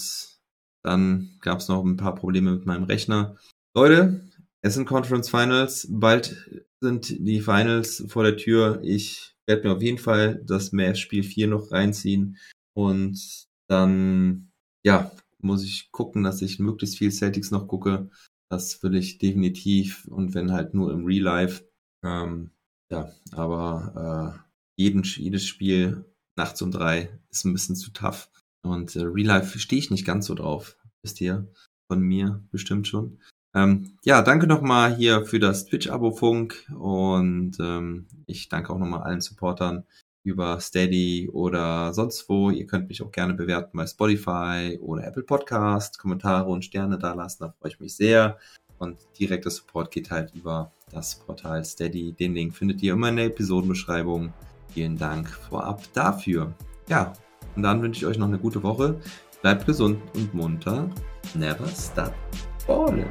Speaker 2: dann gab es noch ein paar Probleme mit meinem Rechner. Leute, es sind Conference Finals. Bald sind die Finals vor der Tür. Ich werde mir auf jeden Fall das Mavs Spiel 4 noch reinziehen. Und dann, ja, muss ich gucken, dass ich möglichst viel Celtics noch gucke. Das will ich definitiv. Und wenn halt nur im Real Life. Ähm, ja, aber äh, jeden, jedes Spiel nachts um drei ist ein bisschen zu tough. Und äh, Real Life stehe ich nicht ganz so drauf. Wisst ihr von mir bestimmt schon. Ähm, ja, danke nochmal hier für das Twitch-Abo-Funk und ähm, ich danke auch nochmal allen Supportern, über Steady oder sonst wo. Ihr könnt mich auch gerne bewerten bei Spotify oder Apple Podcast, Kommentare und Sterne da lassen, da freue ich mich sehr. Und direkter Support geht halt über das Portal Steady. Den Link findet ihr immer in der Episodenbeschreibung. Vielen Dank vorab dafür. Ja, und dann wünsche ich euch noch eine gute Woche. Bleibt gesund und munter. Never stop balling.